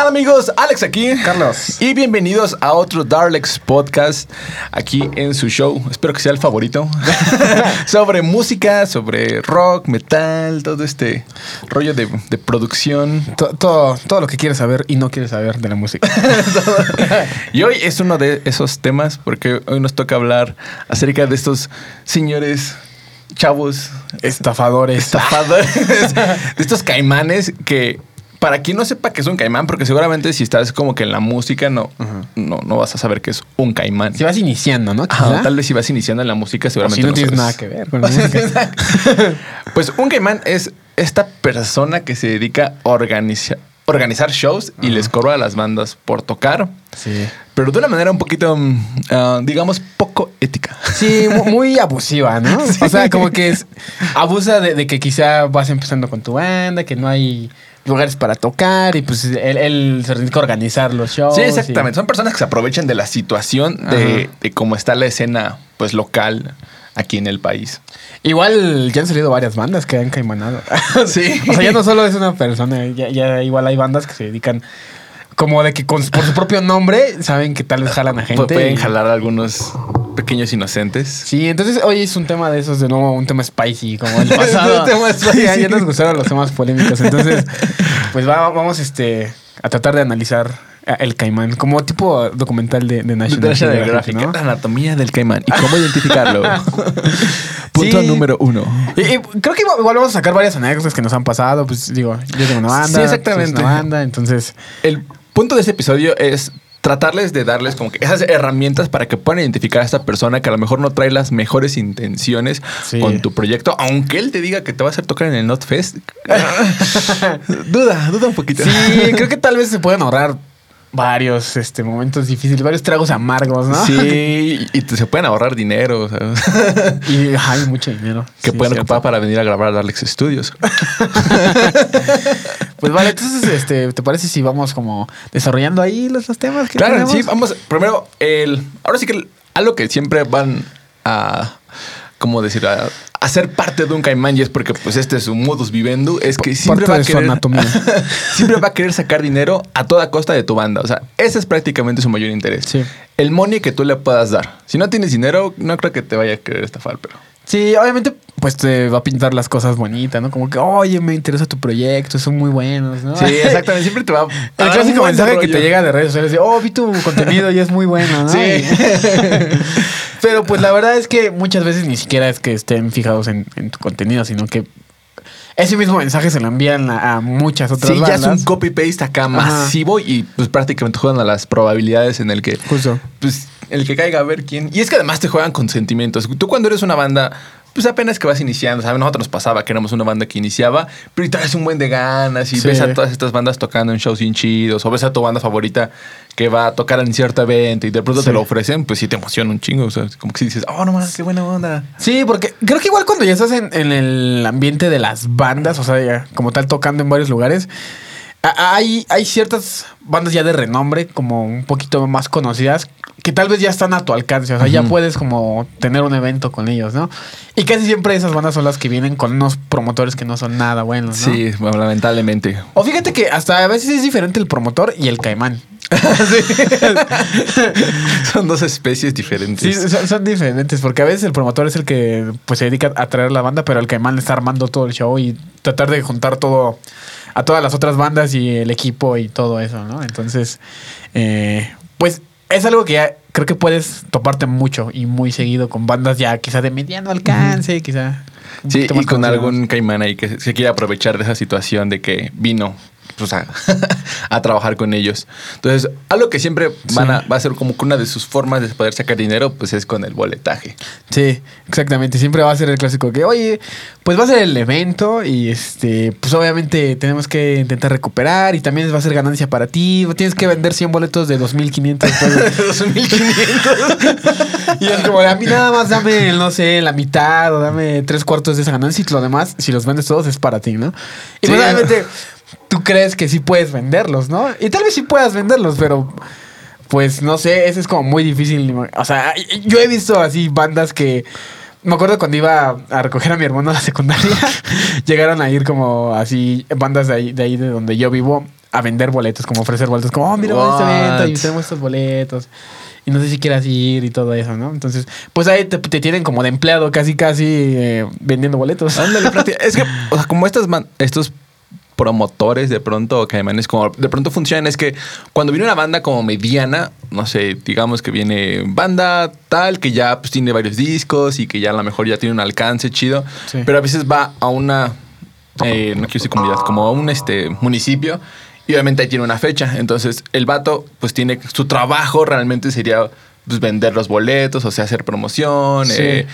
tal amigos? Alex aquí. Carlos. Y bienvenidos a otro Darlex Podcast aquí en su show. Espero que sea el favorito. sobre música, sobre rock, metal, todo este rollo de, de producción. To- todo, todo lo que quieres saber y no quieres saber de la música. Y hoy es uno de esos temas porque hoy nos toca hablar acerca de estos señores chavos Estafadores. estafadores, de estos caimanes que para quien no sepa que es un caimán, porque seguramente si estás como que en la música no, no, no vas a saber que es un caimán. Si vas iniciando, ¿no? Tal vez si vas iniciando en la música, O seguramente si no, tienes sabes. nada que ver con la música. Pues un caimán es esta persona que se dedica a organiza- organizar shows y les cobra a las bandas por tocar, Sí. pero de una manera un poquito, mm, ah, digamos, poco ética. Sí, mu- muy abusiva, ¿no? O sea, como que es, abusa de, de que quizá vas empezando con tu banda, que no hay lugares para tocar y pues él, él se dedica a organizar los shows. Sí, y- exactamente. Son personas que se aprovechan de la situación de, de cómo está la escena pues local aquí en el país. Igual ya han salido varias bandas que han caimanado. Sí. O sea, ya no solo es una persona, ya, ya igual hay bandas que se dedican como de que con- por su propio nombre saben que tal vez jalan a gente. Pu- Pueden y- jalar a algunos pequeños inocentes. Sí, entonces hoy es un tema de esos de nuevo, un tema spicy, como el pasado. Un tema spicy. ya, ya nos gustaron los temas polémicos. Entonces, pues va- vamos este, a tratar de analizar a el caimán como tipo documental de, de National, National Geographic, anatomía del caimán y cómo identificarlo. Punto Sí. número uno. Y, y creo que igual, vamos a sacar varias anécdotas que nos han pasado. Pues digo, yo tengo una banda. Sí, tú exactamente. una banda, entonces. El punto de este episodio es tratarles de darles como que esas herramientas para que puedan identificar a esta persona que a lo mejor no trae las mejores intenciones Sí. con tu proyecto, aunque él te diga que te va a hacer tocar en el Not Fest. duda, duda un poquito. Sí, creo que tal vez se pueden ahorrar varios este, momentos difíciles, varios tragos amargos, ¿no? Sí, y se pueden ahorrar dinero, sea, Y hay mucho dinero. que Sí, pueden ocupar para venir a grabar a Darlex Studios. Pues vale, entonces, este, ¿te parece si vamos como desarrollando ahí los, los temas que Claro, tenemos? sí, vamos. Primero, el. Ahora sí que el- algo que siempre van a. ¿Cómo decir? A, ser parte de un caimán y es porque, pues, este es su modus vivendi. Es que siempre va a querer. siempre va a querer sacar dinero a toda costa de tu banda. O sea, ese es prácticamente su mayor interés. Sí. El money que tú le puedas dar. Si no tienes dinero, no creo que te vaya a querer estafar, pero. Sí, obviamente, pues te va a pintar las cosas bonitas, ¿no? Como que, oye, me interesa tu proyecto, son muy buenos, ¿no? Sí, exactamente. Siempre te va a. El clásico mensaje que te llega de redes sociales de, oh, vi tu contenido y es muy bueno, ¿no? Sí. Pero pues la verdad es que muchas veces ni siquiera es que estén fijados en, en tu contenido, sino que ese mismo mensaje se lo envían a, a muchas otras Sí, ya es bandas. un copy-paste acá Ajá. masivo y pues prácticamente juegan a las probabilidades en el que Justo. pues el que caiga a ver quién. Y es que además te juegan con sentimientos. Tú cuando eres una banda, pues apenas que vas iniciando, ¿sabes? Nosotros nos pasaba que éramos una banda que iniciaba, pero y traes un buen de ganas y Sí. ves a todas estas bandas tocando en shows bien chidos, o ves a tu banda favorita que va a tocar en cierto evento y de pronto te lo ofrecen, pues sí te emociona un chingo. O sea, como que si dices, oh, no más, qué buena onda. Sí, porque creo que igual cuando ya estás en, en el ambiente de las bandas, o sea, ya como tal tocando en varios lugares, hay, hay ciertas bandas ya de renombre, como un poquito más conocidas, que tal vez ya están a tu alcance, o sea, ya puedes como tener un evento con ellos, ¿no? Y casi siempre esas bandas son las que vienen con unos promotores que no son nada buenos, ¿no? Sí, bueno, lamentablemente. O fíjate que hasta a veces es diferente el promotor y el caimán. Son dos especies diferentes. Sí, son, son diferentes, porque a veces el promotor es el que pues se dedica a traer la banda, pero el caimán está armando todo el show y tratar de juntar todo a todas las otras bandas y el equipo y todo eso, ¿no? Entonces, eh, pues es algo que ya creo que puedes toparte mucho y muy seguido con bandas ya quizá de mediano alcance, quizá. un Sí, y con algún caimán ahí que se quiere aprovechar de esa situación de que vino pues, a, a trabajar con ellos. Entonces, algo que siempre van a, va a ser como que una de sus formas de poder sacar dinero, pues es con el boletaje. Sí, exactamente. Siempre va a ser el clásico que, oye, pues va a ser el evento y este, pues obviamente tenemos que intentar recuperar y también va a ser ganancia para ti. Tienes que vender 100 boletos de 2500 pesos. 2.500. y es como, a mí nada más dame, no sé, la mitad o dame tres cuartos de esa ganancia y lo demás, si los vendes todos, es para ti, ¿no? Y Sí. pues obviamente tú crees que sí puedes venderlos, ¿no? Y tal vez sí puedas venderlos, pero pues no sé, eso es como muy difícil. O sea, yo he visto así bandas que. Me acuerdo cuando iba a recoger a mi hermano a la secundaria, llegaron a ir como así bandas de ahí, de ahí de donde yo vivo a vender boletos, como ofrecer boletos, como, oh, mira, este evento y tenemos estos boletos. Y no sé si quieras ir y todo eso, ¿no? Entonces, pues ahí te, te tienen como de empleado casi, casi eh, vendiendo boletos. Ándale, es que, o sea, como estas man- estos promotores de pronto, o caimanes, como de pronto funcionan, es que cuando viene una banda como mediana, no sé, digamos que viene banda tal, que ya pues, tiene varios discos y que ya a lo mejor ya tiene un alcance chido, Sí. pero a veces va a una, eh, no quiero decir comunidad, como a un este, municipio. Y obviamente ahí tiene una fecha. Entonces, el vato, pues tiene su trabajo realmente sería pues, vender los boletos, o sea, hacer promoción, Sí. eh,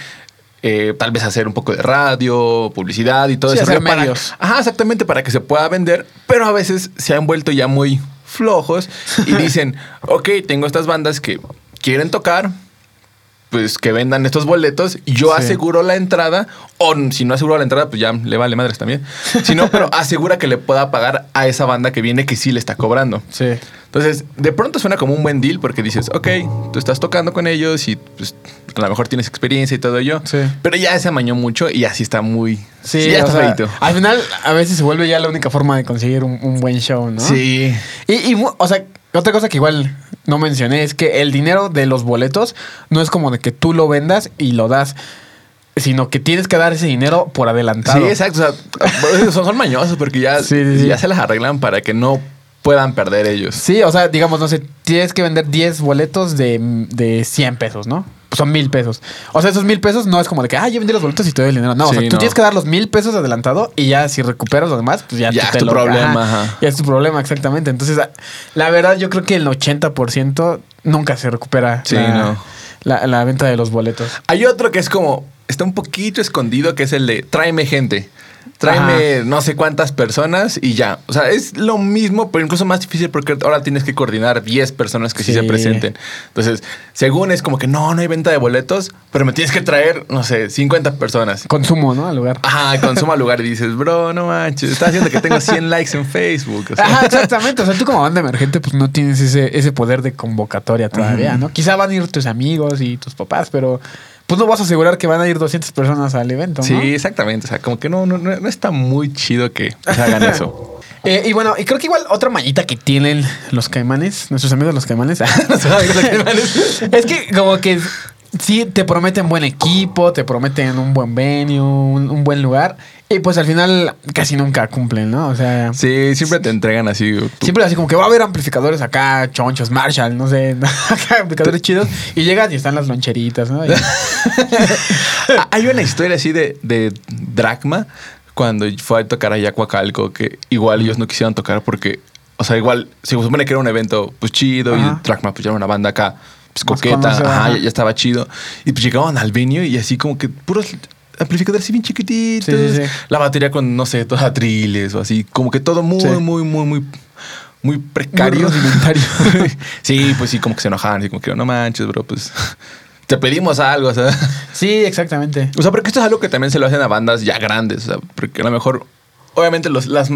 eh, tal vez hacer un poco de radio, publicidad y todo Sí, eso. hacer para- medios. ajá, exactamente, para que se pueda vender, pero a veces se han vuelto ya muy flojos y dicen, ok, tengo estas bandas que quieren tocar, pues que vendan estos boletos, yo Sí. aseguro la entrada, o si no aseguro la entrada, pues ya le vale madres también. Si no, pero asegura que le pueda pagar a esa banda que viene que sí le está cobrando. Sí. Entonces, de pronto suena como un buen deal porque dices, ok, tú estás tocando con ellos y pues, a lo mejor tienes experiencia y todo ello. Sí. Pero ya se amañó mucho y así está muy. Sí, ya está sea, feito. al final a veces se vuelve ya la única forma de conseguir un, un buen show, ¿no? Sí. Y, o sea, otra cosa que igual no mencioné es que el dinero de los boletos no es como de que tú lo vendas y lo das, sino que tienes que dar ese dinero por adelantado. Sí, exacto. O sea, son, son mañosos porque ya, Sí, sí, sí. ya se las arreglan para que no puedan perder ellos. Sí, o sea, digamos, no sé, tienes que vender 10 boletos de, de 100 pesos, ¿no? Son mil pesos. O sea, esos mil pesos no es como de que, ah, yo vendí los boletos y te doy el dinero. No, o sea, tú no. tienes que dar los mil pesos adelantado y ya si recuperas lo demás, pues ya, Ya tú es te tu lo- problema, ajá. Ya es tu problema, exactamente. Entonces, a- la verdad, yo creo que el 80% nunca se recupera Sí, la, no. la- la venta de los boletos. Hay otro que es como, está un poquito escondido, que es el de tráeme gente. Tráeme no sé cuántas personas y ya. O sea, es lo mismo, pero incluso más difícil porque ahora tienes que coordinar 10 personas que sí, Sí. se presenten. Entonces, según es como que no, no hay venta de boletos, pero me tienes que traer, no sé, 50 personas. Consumo, ¿no? Al lugar. Ajá, consuma al lugar y dices, bro, no manches, está haciendo que tengo 100 likes en Facebook. O sea, Ajá, exactamente. O sea, tú como banda emergente, pues no tienes ese, ese poder de convocatoria todavía, ¿no? Quizá van a ir tus amigos y tus papás, pero pues no vas a asegurar que van a ir 200 personas al evento, ¿no? Sí, exactamente. O sea, como que no, no, no está muy chido que pues, hagan eso. Eh, y bueno, y creo que igual otra mañita que tienen los caimanes, nuestros amigos los caimanes, Nuestros amigos los caimanes. es que como que sí te prometen buen equipo, te prometen un buen venue, un, un buen lugar, y pues al final casi nunca cumplen, ¿no? O sea, Sí, siempre te entregan así. Siempre así como que va a haber amplificadores acá, chonchos, Marshall, no sé, acá amplificadores chidos. Y llegas y están las loncheritas, ¿no? Y- Hay una historia así de, de Dracma cuando fue a tocar a Coacalco que igual ellos no quisieron tocar porque, o sea, igual se supone que era un evento pues chido Ajá. y Dracma pues ya era una banda acá pues coqueta, ajá, ya, ya estaba chido. Y pues llegaban al venue y así como que puros amplificadores así bien chiquititos. Sí, sí, sí. La batería con, no sé, todos atriles o así, como que todo muy, muy, muy, muy... Muy precario. Rudimentario. sí, pues sí, como que se enojaban, así como que no manches, bro, pues te pedimos algo, o sea. sí, exactamente. O sea, porque esto es algo que también se lo hacen a bandas ya grandes. O sea, porque a lo mejor, obviamente, los, las,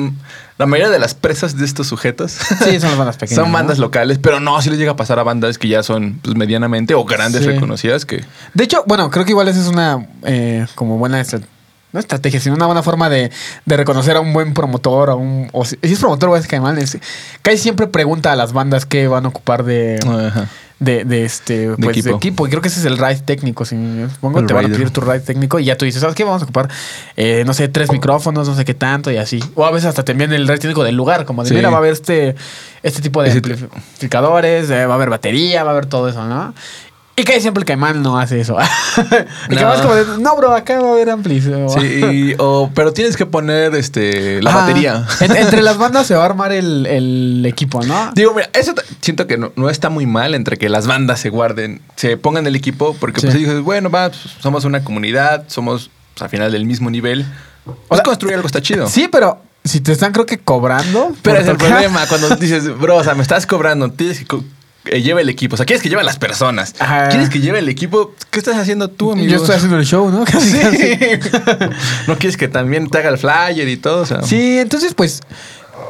la mayoría de las presas de estos sujetos Sí, son las bandas pequeñas. son bandas ¿no? locales, pero no, sí les llega a pasar a bandas que ya son pues, medianamente o grandes Sí. reconocidas que. De hecho, bueno, creo que igual esa es una eh, como buena estra- no estrategia, sino una buena forma de, de reconocer a un buen promotor, a un, o si, si es promotor o es caimán, es, casi siempre pregunta a las bandas qué van a ocupar de, Ajá. De, de este pues, de equipo. equipo. Y creo que ese es el ride técnico. Si supongo El te van a rider. pedir tu ride técnico y ya tú dices, ¿sabes qué? Vamos a ocupar, eh, no sé, tres micrófonos, no sé qué tanto y así. O a veces hasta te envían el ride técnico del lugar, como de, Sí. mira, va a haber este, este tipo de Ese- amplificadores, eh, va a haber batería, va a haber todo eso, ¿no? Y que siempre el caimán no hace eso. el No. caimán es como de, no, bro, acá va a haber amplis. o- Sí, o, pero tienes que poner este, la batería. En- entre las bandas se va a armar el, el equipo, ¿no? Digo, mira, eso siento que no, no está muy mal entre que las bandas se guarden, se pongan el equipo, porque Sí. pues dices, bueno, va, pues, somos una comunidad, somos pues, al final del mismo nivel. Pues sea, construir algo está chido. Sí, pero si te están, creo que cobrando. Pero es el problema cuando dices, bro, o sea, me estás cobrando, tienes que eh, lleve el equipo. O sea, quieres que lleve a las personas. Ajá. ¿Quieres que lleve el equipo? ¿Qué estás haciendo tú, amigo? Yo estoy haciendo el show, ¿no? Casi, casi. Sí. no quieres que también te haga el flyer y todo. O sea. Sí, entonces pues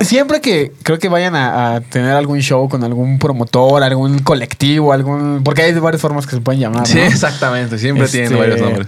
siempre que creo que vayan a, a tener algún show con algún promotor, algún colectivo, algún... Porque hay varias formas que se pueden llamar. Sí, ¿no? exactamente. Siempre Este, tienen varios nombres.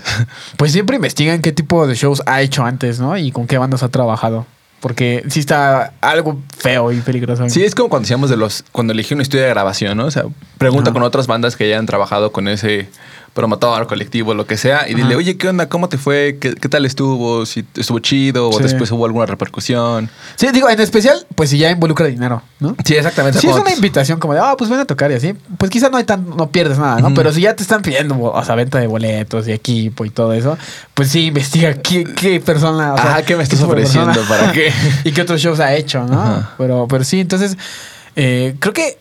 Pues siempre investiguen qué tipo de shows ha hecho antes, ¿no? Y con qué bandas ha trabajado. Porque sí está algo feo y peligroso. Sí, es como cuando decíamos de los. Cuando elegí un estudio de grabación, ¿no? O sea, pregunta Ajá. con otras bandas que ya han trabajado con ese promotor, colectivo, lo que sea, y dile, oye, ¿qué onda? ¿Cómo te fue? ¿Qué, qué tal estuvo? ¿Si estuvo chido? ¿O Sí. después hubo alguna repercusión? Sí, digo, en especial, pues si ya involucra dinero, ¿no? Sí, exactamente. Si es una invitación como de, ah, pues ven a tocar y así, pues quizás no hay tan, no pierdes nada, ¿no? Pero si ya te están pidiendo, o sea, venta de boletos y equipo y todo eso, pues sí, investiga qué, qué persona, o sea, Ajá, ¿qué me estás ofreciendo? ¿Para qué? y qué otros shows ha hecho, ¿no? Ajá. Pero, pero sí, entonces, eh, creo que,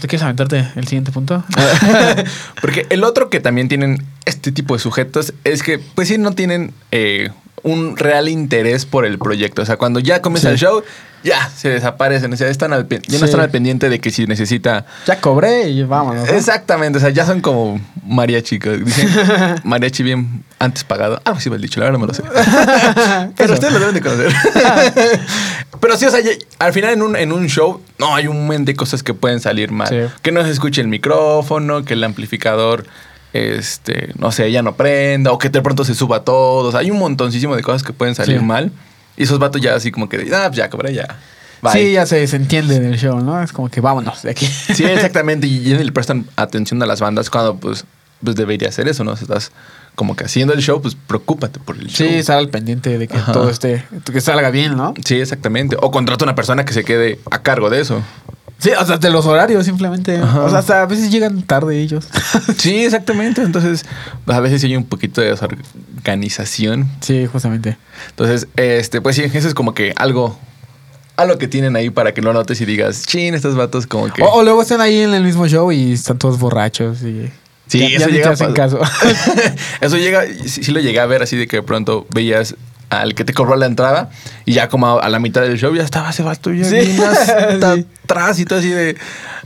¿te quieres aventarte el siguiente punto? Porque el otro que también tienen este tipo de sujetos es que, pues sí, no tienen eh, un real interés por el proyecto. O sea, cuando ya comienza Sí. el show, ya se desaparecen. O sea, están al ya Sí. no están al pendiente de que si necesita. ya cobré y vámonos. ¿no? Exactamente, o sea, ya son como mariachi. Dicen mariachi bien antes pagado. Ah, sí me has dicho, la verdad no me lo sé. Pero ustedes lo deben de conocer. Pero sí, o sea, al final en un, en un show, no, hay un montón de cosas que pueden salir mal. Sí. Que no se escuche el micrófono, que el amplificador, este, no sé, ya no prenda, o que de pronto se suba todo. O sea, hay un montoncísimo de cosas que pueden salir Sí. mal. Y esos vatos ya así como que, ah, pues ya, cobré, ya. Bye. Sí, ya se, se entiende del show, ¿no? Es como que vámonos de aquí. Sí, exactamente. Y le prestan atención a las bandas cuando, pues, pues debería hacer eso, ¿no? Si estás como que haciendo el show, pues preocúpate por el show. Sí, estar al pendiente de que Ajá. todo esté, que salga bien, ¿no? Sí, exactamente. O contrata una persona que se quede a cargo de eso. Sí, o sea, de los horarios simplemente. Ajá. O sea, hasta a veces llegan tarde ellos. Sí, exactamente. Entonces, a veces hay un poquito de desorganización. sí, justamente. Entonces, este, pues sí, eso es como que algo, algo que tienen ahí para que lo notes y digas, chin, estos vatos como que. O, o luego están ahí en el mismo show y están todos borrachos y Sí, ya, eso ya te llega hacen pasar. caso. Eso llega, sí, sí lo llegué a ver así de que de pronto veías al que te cobró la entrada y ya como a, a la mitad del show ya estaba ese vato ya Sí. bien hasta Sí. atrás y todo así de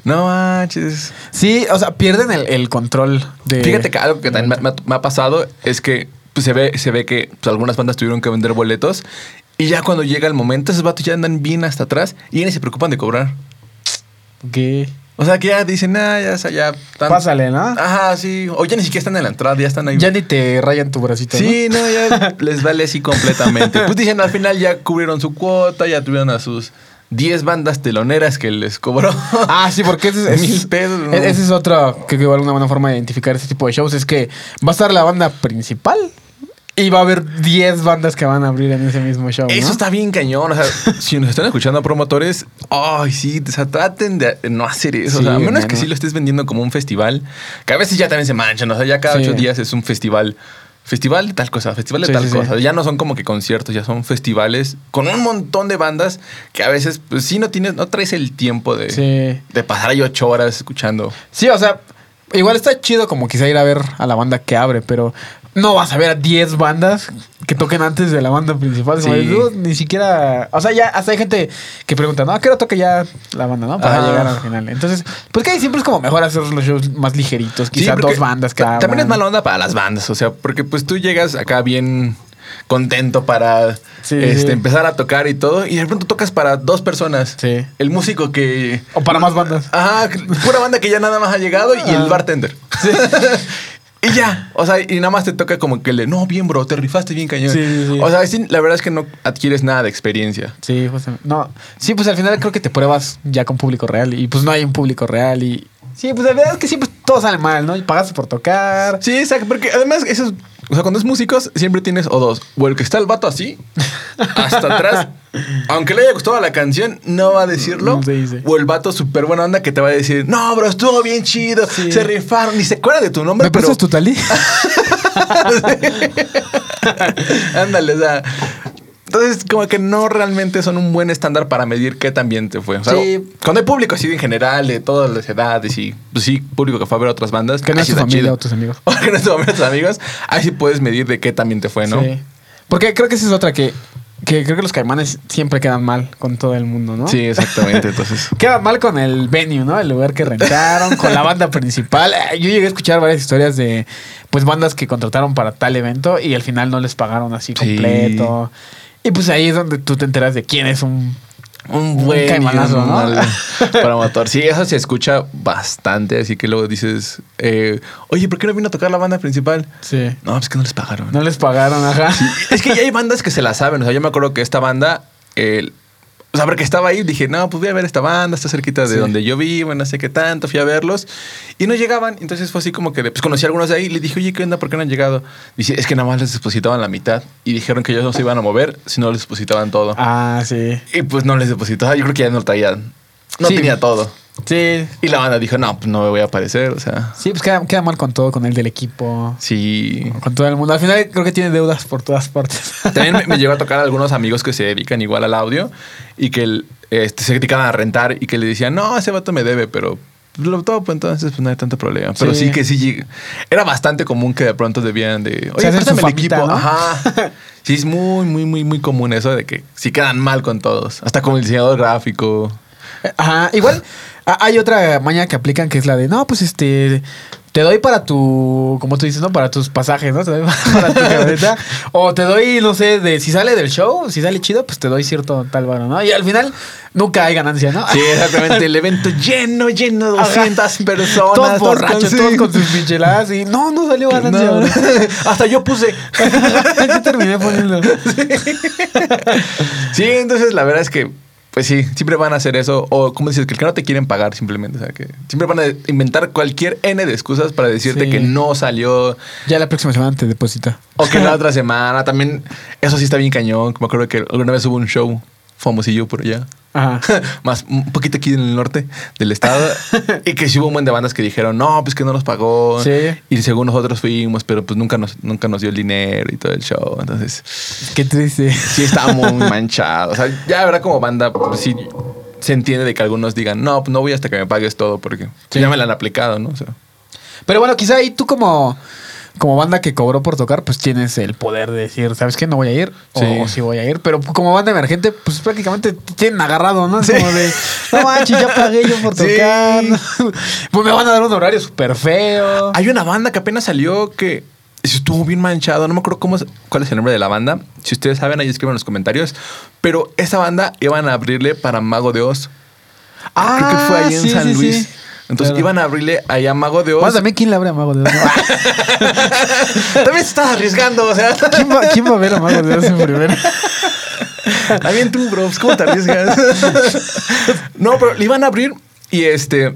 no manches. sí, o sea, pierden el, el control de. Fíjate que algo que también me, me ha- me ha pasado es que pues, se ve, se ve que pues, algunas bandas tuvieron que vender boletos y ya cuando llega el momento esos vatos ya andan bien hasta atrás y ni se preocupan de cobrar. que O sea que ya dicen, ah, ya, o sea, ya están- Pásale, ¿no? Ajá, sí. O ya ni siquiera están en la entrada, ya están ahí. Ya ni te rayan tu bracito. Sí, no, ya les vale así completamente. Pues dicen, al final ya cubrieron su cuota, ya tuvieron a sus 10 bandas teloneras que les cobró. Ah, sí, porque ese es, Mil pesos, ¿no? ese es otro, que igual una buena forma de identificar este tipo de shows es que va a estar la banda principal y va a haber 10 bandas que van a abrir en ese mismo show. Eso ¿no? está bien cañón. O sea, si nos están escuchando promotores, ay, sí, o sea, traten de no hacer eso. o sea, a menos que sí lo estés vendiendo como un festival, que a veces ya también se manchan. O sea, ya cada Sí. ocho días es un festival. Festival de tal cosa, festival de Sí, tal cosa. Ya no son como que conciertos, ya son festivales con un montón de bandas que a veces, pues sí, no tienes, no traes el tiempo de, de pasar ahí ocho horas escuchando. Sí, o sea, igual está chido como quizá ir a ver a la banda que abre, pero no vas a ver a 10 bandas que toquen antes de la banda principal. Sí. de, "Dude, ni siquiera. O sea, ya hasta hay gente que pregunta, ¿no? ¿A qué hora toque ya la banda, no? Para llegar al final. Entonces, pues que ahí siempre es como mejor hacer los shows más ligeritos. Sí, Quizá porque dos bandas ta- También es mala onda para las bandas, o sea, porque pues tú llegas acá bien contento para Sí, este, sí. empezar a tocar y todo, y de pronto tocas para dos personas. Sí. El músico que... O para más bandas. Ajá, pura banda que ya nada más ha llegado y el bartender. y ya, o sea, y nada más te toca como que le, no, bien, bro, te rifaste bien cañón. Sí, sí, sí. O sea, sí, la verdad es que no adquieres nada de experiencia. Sí, justamente. No. Sí, pues al final creo que te pruebas ya con público real y pues no hay un público real y. Sí, pues la verdad es que siempre todo sale mal, ¿no? Y pagaste por tocar. Sí, exacto, porque además eso es- o sea, cuando es músicos siempre tienes o dos, o el que está el vato así, hasta atrás, aunque le haya gustado la canción, no va a decirlo, Sí, sí. o el vato súper buena onda que te va a decir, no, bro, estuvo bien chido, Sí. se rifaron, ni se acuerda de tu nombre, ¿Me pero... prestas tu talí? Ándale, o sea... Entonces, como que no realmente son un buen estándar para medir qué tan bien te fue. O sea, Sí. Cuando hay público así en general, de todas las edades y, pues sí, público que fue a ver otras bandas. Que no es tu familia chido. o tus amigos. O que no es tu familia o tus amigos. Ahí sí puedes medir de qué también te fue, ¿no? Sí. Porque creo que esa es otra que, que creo que los caimanes siempre quedan mal con todo el mundo, ¿no? Sí, exactamente. Entonces, Quedan mal con el venue, ¿no? El lugar que rentaron, con la banda principal. Eh, Yo llegué a escuchar varias historias de pues bandas que contrataron para tal evento y al final no les pagaron así Sí. Y pues ahí es donde tú te enteras de quién es un un buen caimanazo, un ¿no? mal promotor. Sí, eso se escucha bastante. Así que luego dices, eh, oye, ¿por qué no vino a tocar la banda principal? Sí. No, es que no les pagaron. No les pagaron, ajá. Es que ya hay bandas que se la saben. O sea, yo me acuerdo que esta banda, el- o sea, porque estaba ahí, dije, no, pues voy a ver esta banda, está cerquita de Sí. donde yo vivo, no sé qué tanto, fui a verlos y no llegaban. Entonces fue así como que, pues conocí a algunos de ahí le dije, oye, ¿qué onda? ¿Por qué no han llegado? Dice, es que nada más les depositaban la mitad y dijeron que ellos no se iban a mover si no les depositaban todo. Ah, sí. Y pues no les depositaba, yo creo que ya no traían, no Sí. tenía todo. Sí. Y la banda dijo, no, pues no me voy a aparecer, o sea, Sí, pues queda, queda mal con todo, con el del equipo, sí. con todo el mundo. Al final creo que tiene deudas por todas partes. También me, me llegó a tocar a algunos amigos que se dedican igual al audio y que el- este, se dedicaban a rentar y que le decían, no, ese vato me debe, pero lo todo, pues entonces pues no hay tanto problema. Pero sí, Sí. que sí, era bastante común que de pronto debían de, oye, su préstame el equipo. ¿no? Ajá. Sí, es muy, muy, muy, muy común eso de que sí quedan mal con todos. Hasta con el diseñador gráfico. Ajá, igual a- hay otra maña que aplican que es la de, no, pues este, te doy para tu, como tú dices, ¿no? Para tus pasajes, ¿no? Te doy para tu camioneta. o te doy, no sé, de si sale del show, si sale chido, pues te doy cierto tal varo, ¿no? Y al final nunca hay ganancia, ¿no? Sí, exactamente. El evento lleno, lleno de Ajá. 200 personas. Todos borrachos, sí. todos con sus micheladas y no, no salió ganancia. No. Hasta yo puse. Yo terminé poniendo. Sí, entonces la verdad es que, pues sí, siempre van a hacer eso. O, como dices, que el que no te quieren pagar simplemente. O sea, que siempre van a inventar cualquier N de excusas para decirte Sí. que no salió. Ya la próxima semana te deposita. O que la otra semana. También, eso sí está bien cañón. Me acuerdo que alguna vez hubo un show famosillo por allá. Ajá. Más un poquito aquí en el norte del estado. y que sí hubo un buen de bandas que dijeron, no, pues que no nos pagó. Sí. Y según nosotros fuimos, pero pues nunca nos, nunca nos dio el dinero y todo el show. Entonces, Qué triste. sí está muy manchado. O sea, ya verdad como banda, pues sí se entiende de que algunos digan, no, pues no voy hasta que me pagues todo porque Sí. ya me la han aplicado, ¿no? O sea, Pero bueno, quizá ahí tú como, como banda que cobró por tocar, pues tienes el poder de decir, ¿sabes qué? No voy a ir o Sí. sí voy a ir. Pero como banda emergente, pues prácticamente te tienen agarrado, ¿no? Es Como de, no manches, ya pagué yo por Sí. tocar. pues me van a dar un horario súper feo. Hay una banda que apenas salió que estuvo bien manchado. No me acuerdo cómo, es- cuál es el nombre de la banda. Si ustedes saben, ahí escriban en los comentarios. Pero esa banda iban a abrirle para Mago de Oz. Ah, Creo que fue ahí en sí, San sí, Luis. Entonces Claro. iban a abrirle ahí a Mago de Oz. Bueno, también quién le abre a Mago de Oz. También se estás arriesgando, o sea. ¿Quién, va, quién va a ver a Mago de Oz en primero? También tú, bro, ¿cómo te arriesgas? no, pero le iban a abrir y este.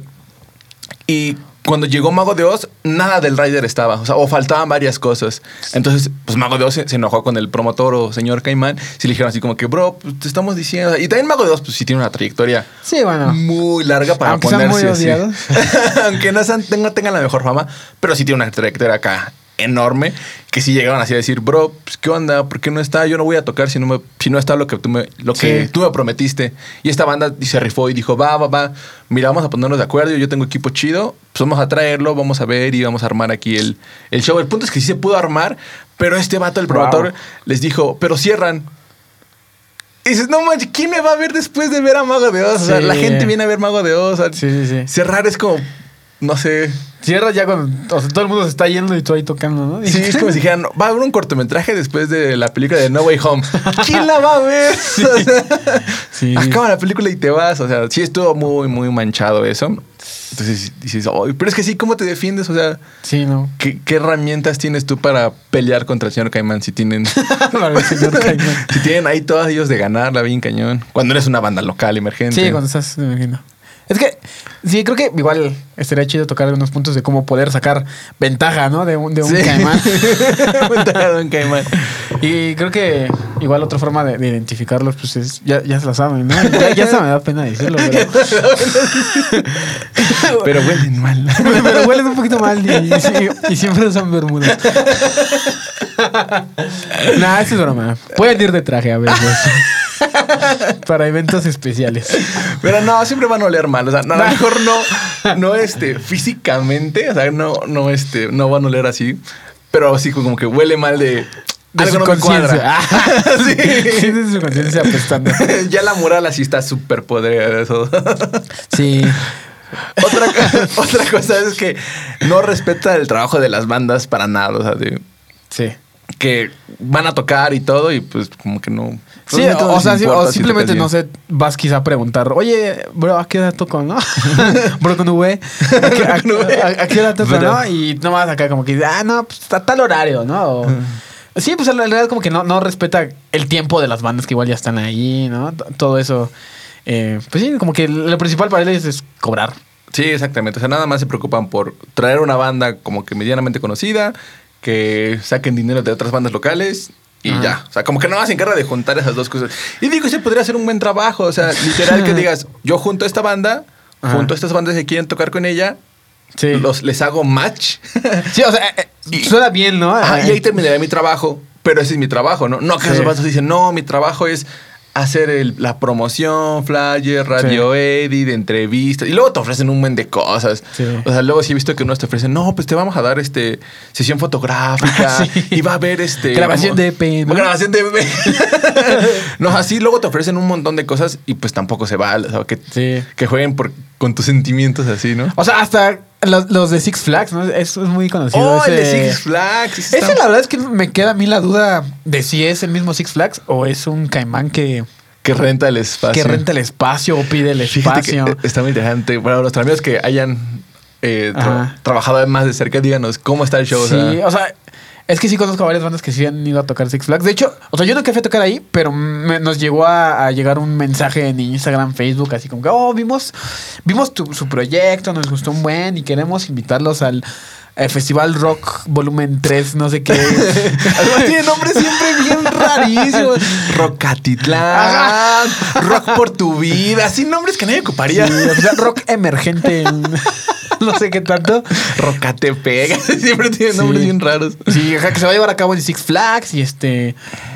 Y cuando llegó Mago de Oz, nada del Rider estaba. O sea, o faltaban varias cosas. Entonces, pues Mago de Oz se, se enojó con el promotor o señor Caimán. Sí le dijeron así como que, bro, pues, te estamos diciendo. Y también Mago de Oz, pues sí tiene una trayectoria Sí, bueno. muy larga para Aunque sean ponerse muy así. Aunque no sean- tengan, tengan la mejor fama, pero sí tiene una trayectoria acá enorme que sí llegaron así a decir, bro, pues, ¿qué onda? ¿Por qué no está? Yo no voy a tocar si no, me, si no está lo que, tú me, lo que Sí. tú me prometiste. Y esta banda se rifó y dijo, va, va, va, mira, vamos a ponernos de acuerdo, yo tengo equipo chido, pues vamos a traerlo, vamos a ver y vamos a armar aquí el, el show. El punto es que sí se pudo armar, pero este vato, el promotor, Wow. les dijo, pero cierran. Y dices, no manches, ¿quién me va a ver después de ver a Mago de Oz? O sea, la gente viene a ver Mago de Oz. o sea, Sí, sí, sí. Cerrar es como, no sé. Cierras ya cuando o sea, todo el mundo se está yendo y tú ahí tocando, ¿no? Sí, es como si dijeran, va a haber un cortometraje después de la película de No Way Home. ¿Quién la va a ver? O sea, Sí. Acaba la película y te vas. O sea, sí estuvo muy, muy manchado eso. Entonces dices, "Ay, pero es que sí, ¿cómo te defiendes? O sea, Sí, no. ¿qué, qué herramientas tienes tú para pelear contra el señor Caimán si tienen, Para el señor Caimán. si tienen ahí todos ellos de ganarla bien cañón? Cuando eres una banda local emergente. Sí, cuando estás, me imagino. Es que, sí, creo que igual estaría chido tocar algunos puntos de cómo poder sacar ventaja, ¿no? De un, de un Sí. caimán. Ventaja de un caimán. y creo que igual otra forma de, de identificarlos, pues es, ya, ya se la saben, ¿no? Ya, ya se me da pena decirlo, pero, Pero huelen mal. pero huelen un poquito mal y, y y siempre usan bermudas. nah, eso es broma. Pueden ir de traje a veces. Para eventos especiales. Pero no, siempre van a oler mal. O sea, a lo mejor no, no este, físicamente, o sea, no, no, este, no van a oler así. Pero sí como que huele mal de. De algo su no conciencia. cuadra. Sí. sí. de su conciencia apestando. ya la mural así está súper podrida eso. Sí. otra, otra cosa es que no respeta el trabajo de las bandas para nada. O sea, de Sí. que van a tocar y todo y pues como que no. Sí, realmente no o, sea, sí, o si simplemente, no sé, vas quizá a preguntar, oye, bro, ¿a qué hora toco, no? bro, con V. ¿A qué, a- a- a qué hora toco, no? Y nomás acá como que, ah, no, pues a tal horario, ¿no? O, Sí, pues en realidad como que no, no respeta el tiempo de las bandas que igual ya están ahí, ¿no? T- Todo eso. eh, pues sí, como que lo principal para es, es cobrar. Sí, exactamente. O sea, nada más se preocupan por traer una banda como que medianamente conocida, que saquen dinero de otras bandas locales y Ajá. ya. O sea, como que nada más se encarga de juntar esas dos cosas. Y digo, ese podría ser un buen trabajo. O sea, literal que digas, yo junto a esta banda, Ajá. junto a estas bandas que quieren tocar con ella, Sí. los, les hago match. Sí, o sea, eh, eh, suena bien, ¿no? Ajá, y Eh, ahí terminaría mi trabajo. Pero ese es mi trabajo, ¿no? No que Sí. esos vatos dicen, no, mi trabajo es hacer el- la promoción, flyer, radio edit, entrevistas. Y luego te ofrecen un buen de cosas. Sí. O sea, luego sí he visto que unos te ofrecen, no, pues te vamos a dar este sesión fotográfica. Sí. Y va a haber este. Grabación como- de EP, ¿no? Grabación de EP. no, así luego te ofrecen un montón de cosas y pues tampoco se vale. O sea, que, Sí. que jueguen por, con tus sentimientos así, ¿no? O sea, hasta los, los de Six Flags, ¿no? Eso es muy conocido. Oh, el de ese- Six Flags. ese Ese está- la verdad es que me queda a mí la duda de si es el mismo Six Flags o es un caimán que, Que renta el espacio. que renta el espacio o pide el Fíjate espacio. que eh, está muy interesante. Para nuestros amigos que hayan eh, tra- Ajá. trabajado más de cerca, díganos cómo está el show. o sí, sea. o sea, es que sí conozco varias bandas que sí han ido a tocar Six Flags. De hecho, o sea, yo nunca fui a tocar ahí, pero me- nos llegó a, a llegar un mensaje en Instagram, Facebook, así como que, oh, vimos, vimos tu- su proyecto, nos gustó un buen y queremos invitarlos al eh, Festival Rock Volumen 3, no sé qué. Además tiene nombres siempre bien rarísimos. Rockatitlán, Rock por tu vida. Así nombres que nadie ocuparía. Sí, o sea, rock emergente. no sé qué tanto. Rocatepec. Siempre tiene nombres Sí. bien raros. Sí, ajá, que se va a llevar a cabo en Six Flags y este.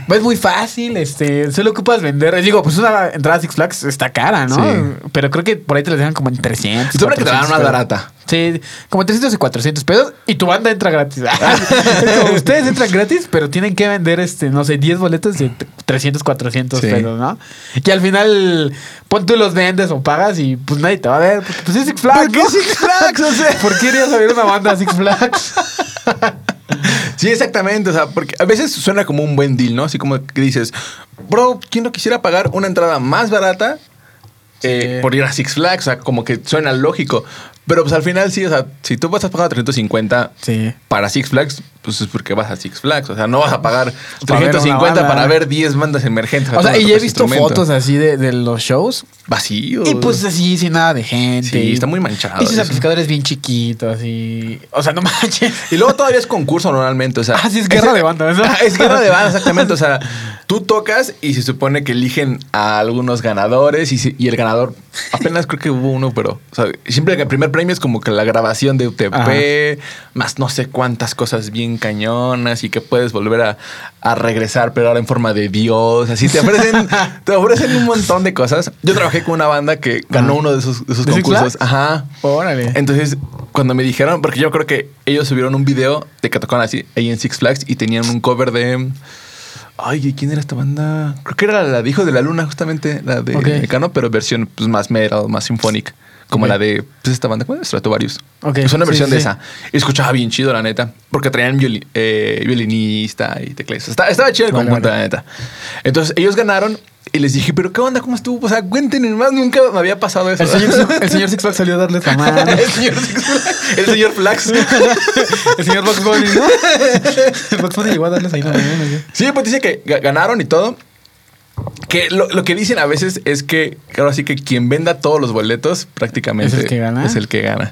Es muy fácil, este. Solo ocupas vender. Digo, pues una entrada a Six Flags está cara, ¿no? Sí. Pero creo que por ahí te la dejan como en 300. Y supone que te dan 400 una pesos. barata. Sí, como 300 y 400 pesos y tu banda entra gratis. Como, ustedes entran gratis, pero tienen que vender, este, no sé, 10 boletos de 300, 400 Sí. pesos, ¿no? Y al final, pon tú los vendes o pagas y pues nadie te va a ver. Pues es Six Flags. ¿Por qué ¿no? Six Flags? O sea. ¿Por qué irías a ver una banda Six Flags? Sí, exactamente. O sea, porque a veces suena como un buen deal, ¿no? Así como que dices, bro, ¿quién no quisiera pagar una entrada más barata eh, Sí. por ir a Six Flags? O sea, como que suena lógico. Pero pues al final sí, o sea, si tú vas a pagar 350 Sí. para Six Flags, pues es porque vas a Six Flags. O sea, no vas a pagar Para ver una 350 banda. para ver 10 bandas emergentes. O sea, y he visto fotos así de, de los shows. Vacíos. Y pues así, sin nada de gente. Sí, y- está muy manchado Y sus eso. amplificadores bien chiquitos y... O sea, no manches. Y luego todavía es concurso normalmente, o sea. Ah, sí, es guerra de banda, ¿no? Es guerra de banda, exactamente. O sea, tú tocas y se supone que eligen a algunos ganadores y, si- y el ganador, apenas creo que hubo uno, pero o sea, siempre el primer premio es como que la grabación de UTP, Ajá. más no sé cuántas cosas bien cañonas y que puedes volver a, a regresar, pero ahora en forma de Dios. Así te ofrecen, te ofrecen un montón de cosas. Yo trabajé con una banda que ganó Ajá. uno de esos, de esos ¿De Six concursos. Ajá. Órale. Entonces, cuando me dijeron, porque yo creo que ellos subieron un video de que tocaban así ahí en Six Flags y tenían un cover de. Ay, ¿quién era esta banda? Creo que era la de Hijo de la Luna, justamente, la de Ok. Mecano, pero versión pues, más metal, más sinfónica. Como la de pues, esta banda, ¿cuál es? Stratovarius. Ok, Es una versión sí, de sí. esa. Y escuchaba bien chido, la neta. Porque traían violi- eh, violinista y teclista. Estaba, estaba chido el Vale, conjunto, vale. la neta. Entonces, ellos ganaron y les dije, ¿pero qué onda? ¿Cómo estuvo? O sea, cuéntenme más. Nunca me había pasado eso. El señor, el señor Six Flags salió a darles la mano. el señor Six Flags. El señor Flax. el señor Box Bunny, ¿no? El Box Bunny llegó a darles ahí la mano. ¿sí? Pues dice que ga- ganaron y todo. Que lo, lo que dicen a veces es que, ahora sí que quien venda todos los boletos prácticamente ¿Es el que gana? es el que gana.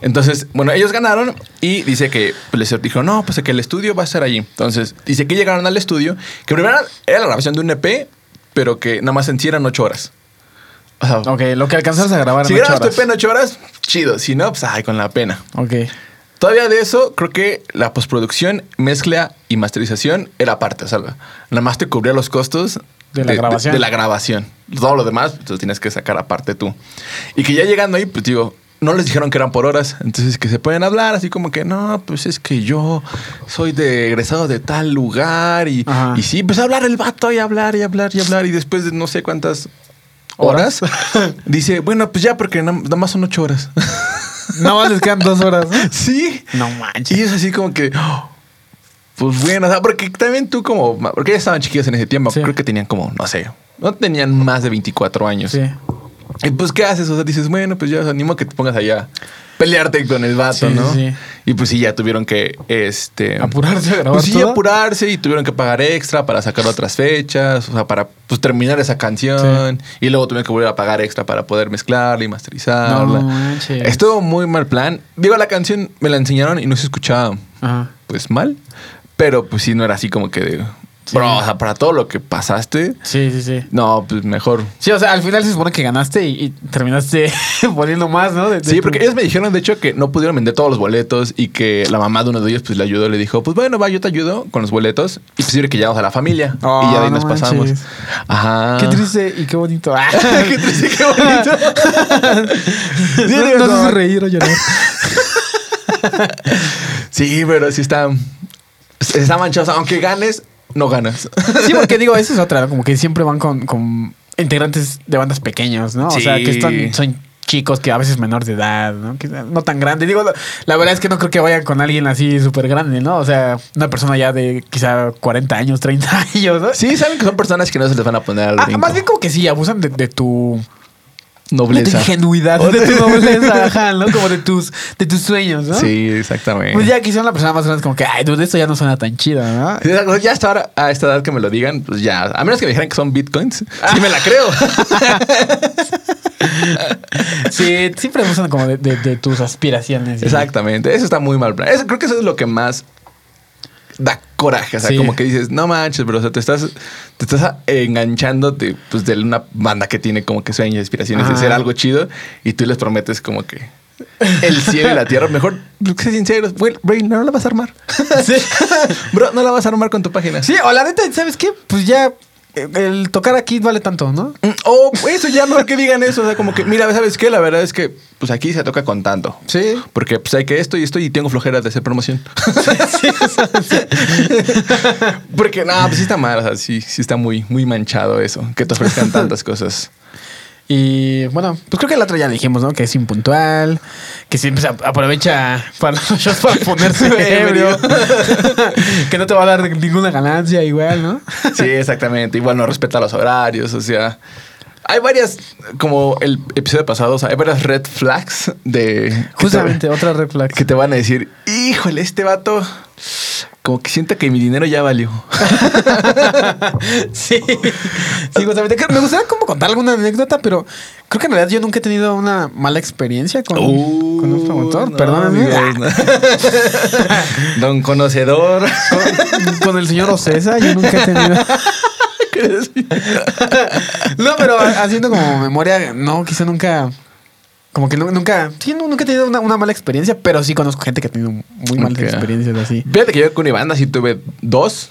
Entonces, bueno, ellos ganaron y dice que pues, les dijo, no, pues que el estudio va a estar allí. Entonces, dice que llegaron al estudio, que primero era la grabación de un EP, pero que nada más en sí eran ocho horas. O sea, Ok, lo que alcanzas a grabar si en ocho grabas tu horas. EP en ocho horas, chido. Si no, pues ay, con la pena. Ok. Todavía de eso, creo que la postproducción, mezcla y masterización era parte. O sea, nada más te cubría los costos De la grabación. De, la grabación. Todo lo demás, pues, lo tienes que sacar aparte tú. Y que ya llegando ahí, pues digo, no les dijeron que eran por horas. Entonces que se pueden hablar así como que, no, pues es que yo soy de egresado de tal lugar. Y, y sí, pues hablar el vato y hablar y hablar y hablar. Y después de no sé cuántas horas, dice, bueno, pues ya porque na- nada más son ocho horas. Nada más les quedan dos horas. sí. No Y manches. es así como que. oh, pues bueno, o sea, porque también tú como. Porque ya estaban chiquillos en ese tiempo. Sí. Creo que tenían como, no sé. No tenían más de 24 años. Sí. Y pues, ¿qué haces? O sea, dices, bueno, pues yo os animo a que te pongas allá pelearte con el vato, Sí, ¿no? sí, sí. Y pues sí, ya tuvieron que, este... Apurarse a grabar Pues sí, apurarse y tuvieron que pagar extra para sacar otras fechas, o sea, para pues, terminar esa canción. Y luego tuvieron que volver a pagar extra para poder mezclarla y masterizarla. No. Estuvo muy mal plan. Digo, la canción me la enseñaron y no se escuchaba, Ajá. pues, mal. Pero pues sí, no era así como que de... Sí. Bro, o sea, para todo lo que pasaste, Sí, sí, sí. no, pues mejor Sí, o sea, al final se supone que ganaste y, y terminaste poniendo más, ¿no? De- de Sí, tu- porque ellos me dijeron, de hecho, que no pudieron vender todos los boletos y que la mamá de uno de ellos, pues, le ayudó. Le dijo, pues, bueno, va, yo te ayudo con los boletos. Y pues, que llegamos a la familia. Oh, y ya de ahí no nos pasamos. manches. Ajá. Qué triste y qué bonito. Ah. qué triste, qué bonito. Sí, no, sé si reír o llorar. Sí, pero sí está... Está manchado. Aunque ganes, no ganas. Sí, porque digo, esa es otra, ¿no? como que siempre van con, con integrantes de bandas pequeños, ¿no? O sea, que están, son chicos que a veces menores de edad, ¿no? Que no tan grandes. Digo, la, verdad es que no creo que vayan con alguien así súper grande, ¿no? O sea, una persona ya de quizá 40 años, 30 años, ¿no? Sí, saben que son personas que no se les van a poner al Ah, más bien como que sí, abusan de, de tu... De tu Nobleza. ingenuidad, de tu nobleza, ajá, ¿no? Como de tus, de tus sueños, ¿no? Sí, exactamente. Pues ya quizá una persona más grande es como que, ay, dude, esto ya no suena tan chido, ¿no? Ya hasta ahora, a esta edad que me lo digan, pues ya. A menos que me dijeran que son bitcoins, sí me la creo. Sí, siempre abusan como de, de- de tus aspiraciones. Exactamente. Eso está muy mal. plan. Eso, creo que eso es lo que más da coraje. O sea, Sí. como que dices, no manches, bro. O sea, te estás, te estás enganchando de, pues, de una banda que tiene como que sueños y aspiraciones de ser algo chido y tú les prometes como que el cielo y la tierra. Mejor, sé sinceros, güey, Brain, no la vas a armar. Sí. Bro, no la vas a armar con tu página. Sí, o la neta, ¿sabes qué? Pues ya el tocar aquí vale tanto, ¿no? Mm, O eso ya mejor que digan eso. O sea, como que, mira, ¿sabes qué? La verdad es que pues aquí se toca con tanto. Sí. Porque pues hay que esto y esto y tengo flojera de hacer promoción. Porque no, pues sí está mal, o sea, sí, sí está muy, muy manchado eso, que te ofrezcan tantas cosas. Y bueno, pues creo que el otro ya dijimos, ¿no? Que es impuntual, que siempre se ap- aprovecha para los shows para ponerse ebrio, que no te va a dar ninguna ganancia igual, ¿no? Sí, exactamente. Igual no respeta los horarios, o sea. Hay varias, como el episodio pasado, o sea, hay varias red flags de. que te- Justamente, otra red flag. Que te van a decir, híjole, este vato, como que sienta que mi dinero ya valió. Sí, sí, justamente. Me gustaría como contar alguna anécdota, pero creo que en realidad yo nunca he tenido una mala experiencia con, con un promotor. Uh, no, Perdóname. no. Don conocedor. Con, con el señor Ocesa yo nunca he tenido. No, pero haciendo como memoria, no, quizá nunca. Como que nu- nunca. Sí, nu- nunca he tenido una, una mala experiencia, pero sí conozco gente que ha tenido muy malas Ok. experiencias así. Fíjate que yo con Iván así tuve dos.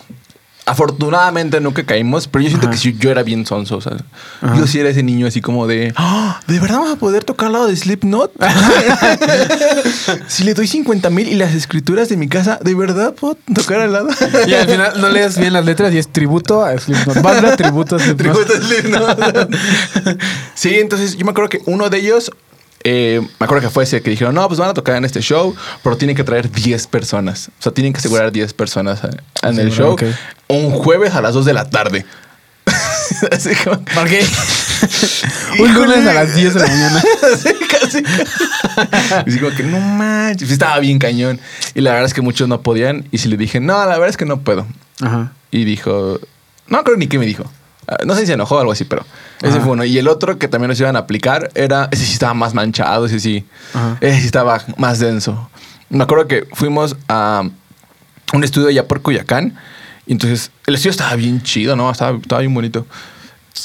Afortunadamente nunca caímos, pero yo siento Ajá. que sí, yo era bien sonso. O sea, Ajá. yo sí era ese niño así como de, "Ah, ¿de verdad vamos a poder tocar al lado de Slipknot? si le doy 50 mil y las escrituras de mi casa, ¿de verdad puedo tocar al lado? Y al final no lees bien las letras y es tributo a Slipknot. Banda tributo a Slipknot. Tributo a Slipknot. sí, entonces yo me acuerdo que uno de ellos, eh, me acuerdo que fue ese que dijeron, no, pues van a tocar en este show, pero tienen que traer 10 personas. O sea, tienen que asegurar 10 personas en el show. ok. Un jueves a las 2 de la tarde. Así como... ¿Por qué? Un lunes a las 10 de la mañana. Sí, casi. Y digo que no manches, estaba bien cañón. Y la verdad es que muchos no podían. Y si le dije, no, la verdad es que no puedo. Ajá. Y dijo, no creo ni qué me dijo. Ah, No sé si se enojó o algo así, pero ese Ajá. fue uno. Y el otro que también nos iban a aplicar era, ese sí estaba más manchado, ese sí, Ajá. ese sí estaba más denso. Me acuerdo que fuimos a un estudio allá por Cuyacán. Y entonces el estudio estaba bien chido, ¿no? Estaba, estaba bien bonito.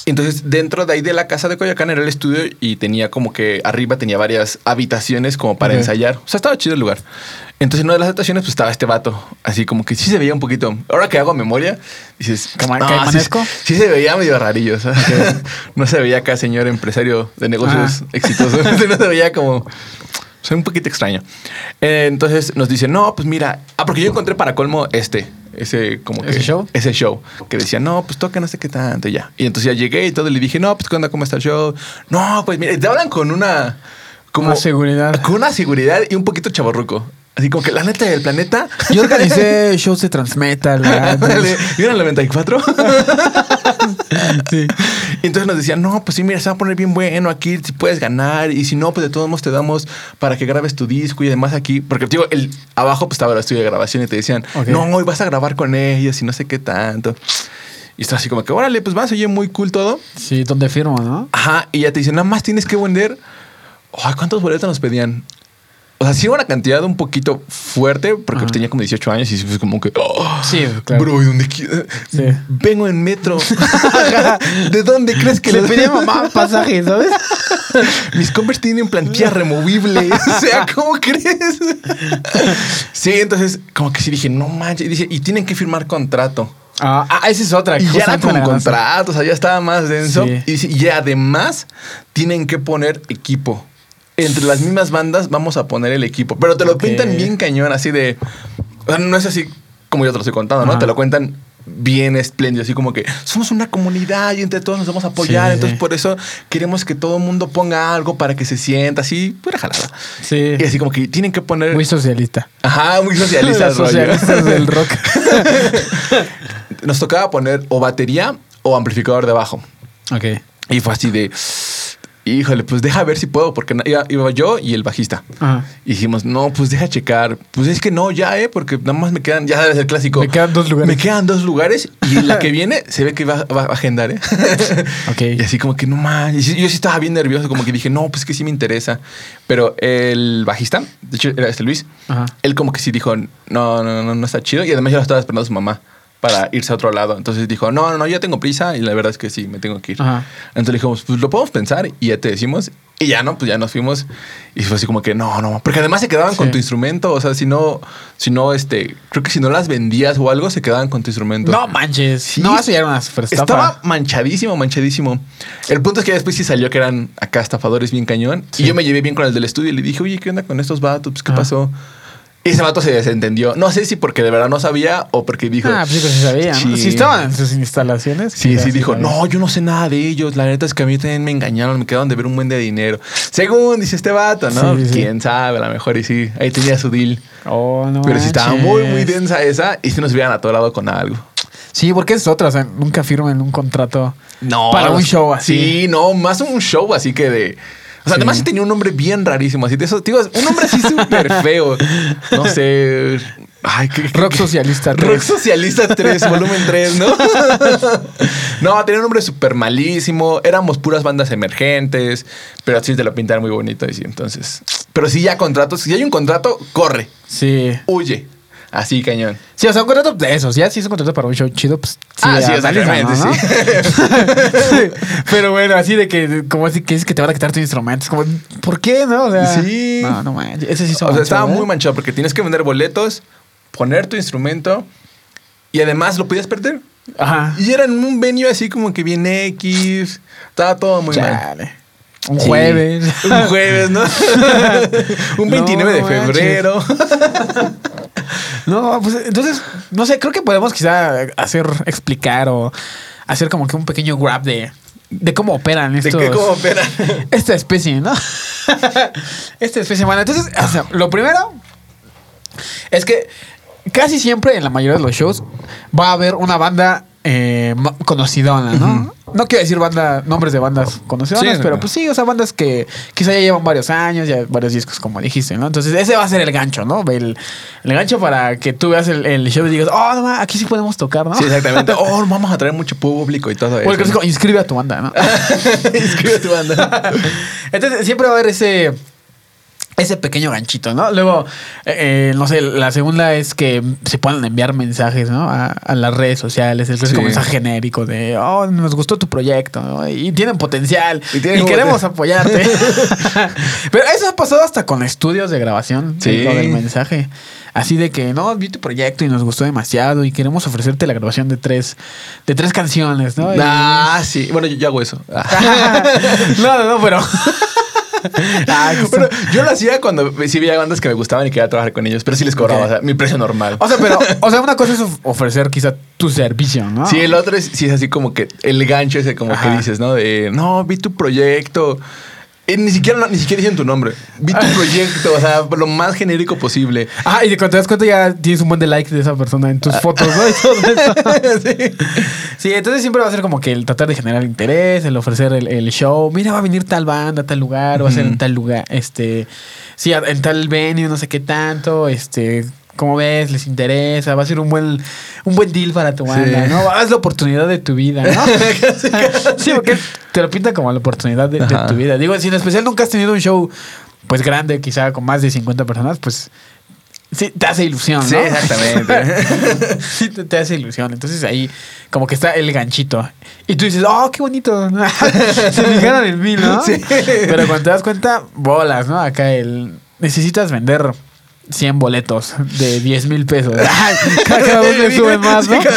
Y Entonces, dentro de ahí de la casa de Coyacán era el estudio y tenía como que arriba tenía varias habitaciones como para ensayar. O sea, estaba chido el lugar. Entonces, en una de las habitaciones, pues estaba este vato. Así como que sí se veía un poquito. Ahora que hago memoria, dices. ¿Cama- "No, sí, sí, se veía medio rarillo. sea, no se veía acá, señor empresario de negocios Ajá. exitosos. no se veía como. Sea, un poquito extraño. Eh, entonces nos dice, no, pues mira. Ah, porque yo encontré para colmo este. Ese como que. ¿Ese show? Ese show. Que decía, no, pues toca no sé qué tanto y ya. Y entonces ya llegué y todo. Y le dije, no, pues ¿qué onda? ¿Cómo está el show? No, pues mira, te hablan con una. Como, Una seguridad. Con una seguridad y un poquito chaborruco. Así como que la neta del planeta. Yo organicé shows de transmetal. ¿Vieron el 94? sí. Entonces nos decían, no, pues sí, mira, se va a poner bien bueno aquí, si puedes ganar. Y si no, pues de todos modos te damos para que grabes tu disco y además aquí. Porque, digo, el, abajo pues estaba el estudio de grabación y te decían, no, hoy vas a grabar con ellos y no sé qué tanto. Y está así como que, órale, pues vas, oye, muy cool todo. Sí, donde firmo, ¿no? Ajá, y ya te dicen, nada más tienes que vender. Ay, ¿Cuántos boletos nos pedían? O sea, sí era una cantidad un poquito fuerte, porque Ajá. tenía como 18 años y fue como que. oh, Sí, claro. Bro, ¿y dónde Sí. Vengo en metro. ¿De dónde crees que Le pedí a mamá pasaje, ¿sabes? Mis Converse tienen plantilla removible. O sea, ¿cómo crees? Sí, entonces, como que sí dije, no manches. Y dice, y tienen que firmar contrato. Ah, ah, esa es otra. Y ya era con contrato, o sea, ya estaba más denso. Sí. Y, dice, y además tienen que poner equipo. Entre las mismas bandas vamos a poner el equipo. Pero te lo Ok. pintan bien cañón, así de. o sea, no es así como yo te lo estoy contando, ¿no? Ajá. Te lo cuentan bien espléndido, así como que somos una comunidad y entre todos nos vamos a apoyar. Sí, entonces, por eso queremos que todo el mundo ponga algo para que se sienta así, pura jalada. Sí. Y así como que tienen que poner. Muy socialista. Ajá, muy socialista. Los socialistas del rock. Nos tocaba poner o batería o amplificador de bajo. ok. Y fue así de, híjole, pues deja ver si puedo, porque iba, iba yo y el bajista. Ajá. Y dijimos, no, pues deja checar. Pues es que no, ya, ¿eh? Porque nada más me quedan, ya sabes el clásico. Me quedan dos lugares. Me quedan dos lugares y la que viene se ve que va, va a agendar, ¿eh? Ok. Y así como que no manches. Yo sí estaba bien nervioso, como que dije, no, pues que sí me interesa. Pero el bajista, de hecho era este Luis, Ajá. él como que sí dijo, no, no, no, no está chido. Y además yo lo estaba esperando a su mamá para irse a otro lado. Entonces dijo, no, no, no, yo tengo prisa y la verdad es que sí, me tengo que ir. Ajá. Entonces dijimos, pues lo podemos pensar y ya te decimos. Y ya no, pues ya nos fuimos. Y fue así como que no, no. Porque además se quedaban con tu instrumento. O sea, si no, si no, este, creo que si no las vendías o algo, se quedaban con tu instrumento. No manches. Sí. No, eso ya era una. Estaba manchadísimo, manchadísimo. El punto es que después sí salió que eran acá estafadores bien cañón. Sí. Y yo me llevé bien con el del estudio y le dije, oye, ¿qué onda con estos vatos? Pues, ¿qué Ajá. pasó? Y ese vato se desentendió. No sé si porque de verdad no sabía o porque dijo. Ah, pues sí, pues sí sabía. ¿no? Sí. Si estaban en sus instalaciones. Sí, sí, dijo, sabía. no, yo no sé nada de ellos. La neta es que a mí también me engañaron, me quedaron de ver un buen de dinero. Según dice este vato, ¿no? Sí. Quién sabe, a lo mejor y sí, ahí tenía su deal. Oh, no Pero sí estaba muy, muy densa esa y si nos hubieran atorado con algo. Sí, porque es otra. O sea, nunca firman un contrato. No. Para un show así. Sí, no, más un show así que de. O sea, Sí. además sí tenía un nombre bien rarísimo, así de esos, digo, un nombre así súper feo. No sé. Ay, qué. Rock qué- Socialista Rock 3. Socialista 3, volumen 3, ¿no? no, tenía un nombre súper malísimo. Éramos puras bandas emergentes, pero sí te lo pintaron muy bonito. Y sí, entonces. Pero si ya contratos, si hay un contrato, corre, Sí. huye. Así, cañón. Sí, o sea, un contrato de esos. Ya si es un contrato para un show chido, pues sí. Ah, sí, exactamente, ¿no? sí. Sí. Pero bueno, así de que, como así que es que te van a quitar tu instrumento. Es como, ¿por qué, no? O sea, Sí. No, no manches. Ese sí son O sea, estaba ¿eh? muy manchado porque tienes que vender boletos, poner tu instrumento y además lo podías perder. Ajá. Y era en un venue así como que bien X. Estaba todo muy mal. Un Sí. jueves. Un jueves, ¿no? un 29 de No febrero. No, pues entonces, no sé, creo que podemos quizá hacer, explicar o hacer como que un pequeño grab de, de cómo operan ¿De estos. qué cómo operan? Esta especie, ¿no? Esta especie, bueno, entonces, o sea, lo primero es que casi siempre en la mayoría de los shows va a haber una banda eh, conocidona, ¿no? No quiero decir banda, nombres de bandas conocidonas, Sí, pero pues sí, o sea, bandas que quizá ya llevan varios años, ya varios discos, como dijiste, ¿no? Entonces, ese va a ser el gancho, ¿no? El, el gancho para que tú veas el, el show y digas, oh, no, aquí sí podemos tocar, ¿no? Sí, exactamente. Oh, vamos a traer mucho público y todo O el eso. clásico, inscribe a tu banda, ¿no? Inscribe tu banda. Entonces, siempre va a haber ese. Ese pequeño ganchito, ¿no? Luego, eh, eh, no sé, la segunda es que se puedan enviar mensajes, ¿no? A, a las redes sociales, el clásico Sí. mensaje genérico de, oh, nos gustó tu proyecto, ¿no? Y tienen potencial, Y queremos apoyarte. Pero eso ha pasado hasta con estudios de grabación, Sí. lo del mensaje. Así de que, no, vi tu proyecto y nos gustó demasiado y queremos ofrecerte la grabación de tres, de tres canciones, ¿no? Y- Ah, sí. Bueno, yo, yo hago eso. No, no, no, pero... Ah, Bueno, yo lo hacía cuando sí veía bandas que me gustaban y quería trabajar con ellos, pero sí les cobraba, Ok. o sea, mi precio normal. O sea, pero, o sea, una cosa es of- ofrecer quizá tu servicio, ¿no? Sí, el otro es, sí es así como que el gancho ese como Ajá. que dices, ¿no? De, no, vi tu proyecto Y ni siquiera, ni siquiera dicen tu nombre. Vi tu proyecto, o sea, lo más genérico posible. Ah, y cuando te das cuenta ya tienes un buen de likes de esa persona en tus fotos, ¿no? Y todo eso. sí. Sí, entonces siempre va a ser como que el tratar de generar interés, el ofrecer el, el show. Mira, va a venir tal banda, tal lugar, va a ser en tal lugar, este, sí, a- en tal venue, no sé qué tanto, este, ¿cómo ves? ¿Les interesa? Va a ser un buen, un buen deal para tu banda, Sí. ¿no? Es la oportunidad de tu vida, ¿no? sí, porque te lo pinta como la oportunidad de, tu vida. Digo, si en especial nunca has tenido un show, pues grande, quizá con más de 50 personas, pues sí, te hace ilusión, ¿no? Sí, exactamente. Sí, te, te hace ilusión. Entonces ahí como que está el ganchito. Y tú dices, oh, qué bonito. Se fijaron en mí, ¿no? Sí. Pero cuando te das cuenta, bolas, ¿no? Acá el... Necesitas vender 100 boletos de 10 mil pesos. Cada vez suben más, ¿no?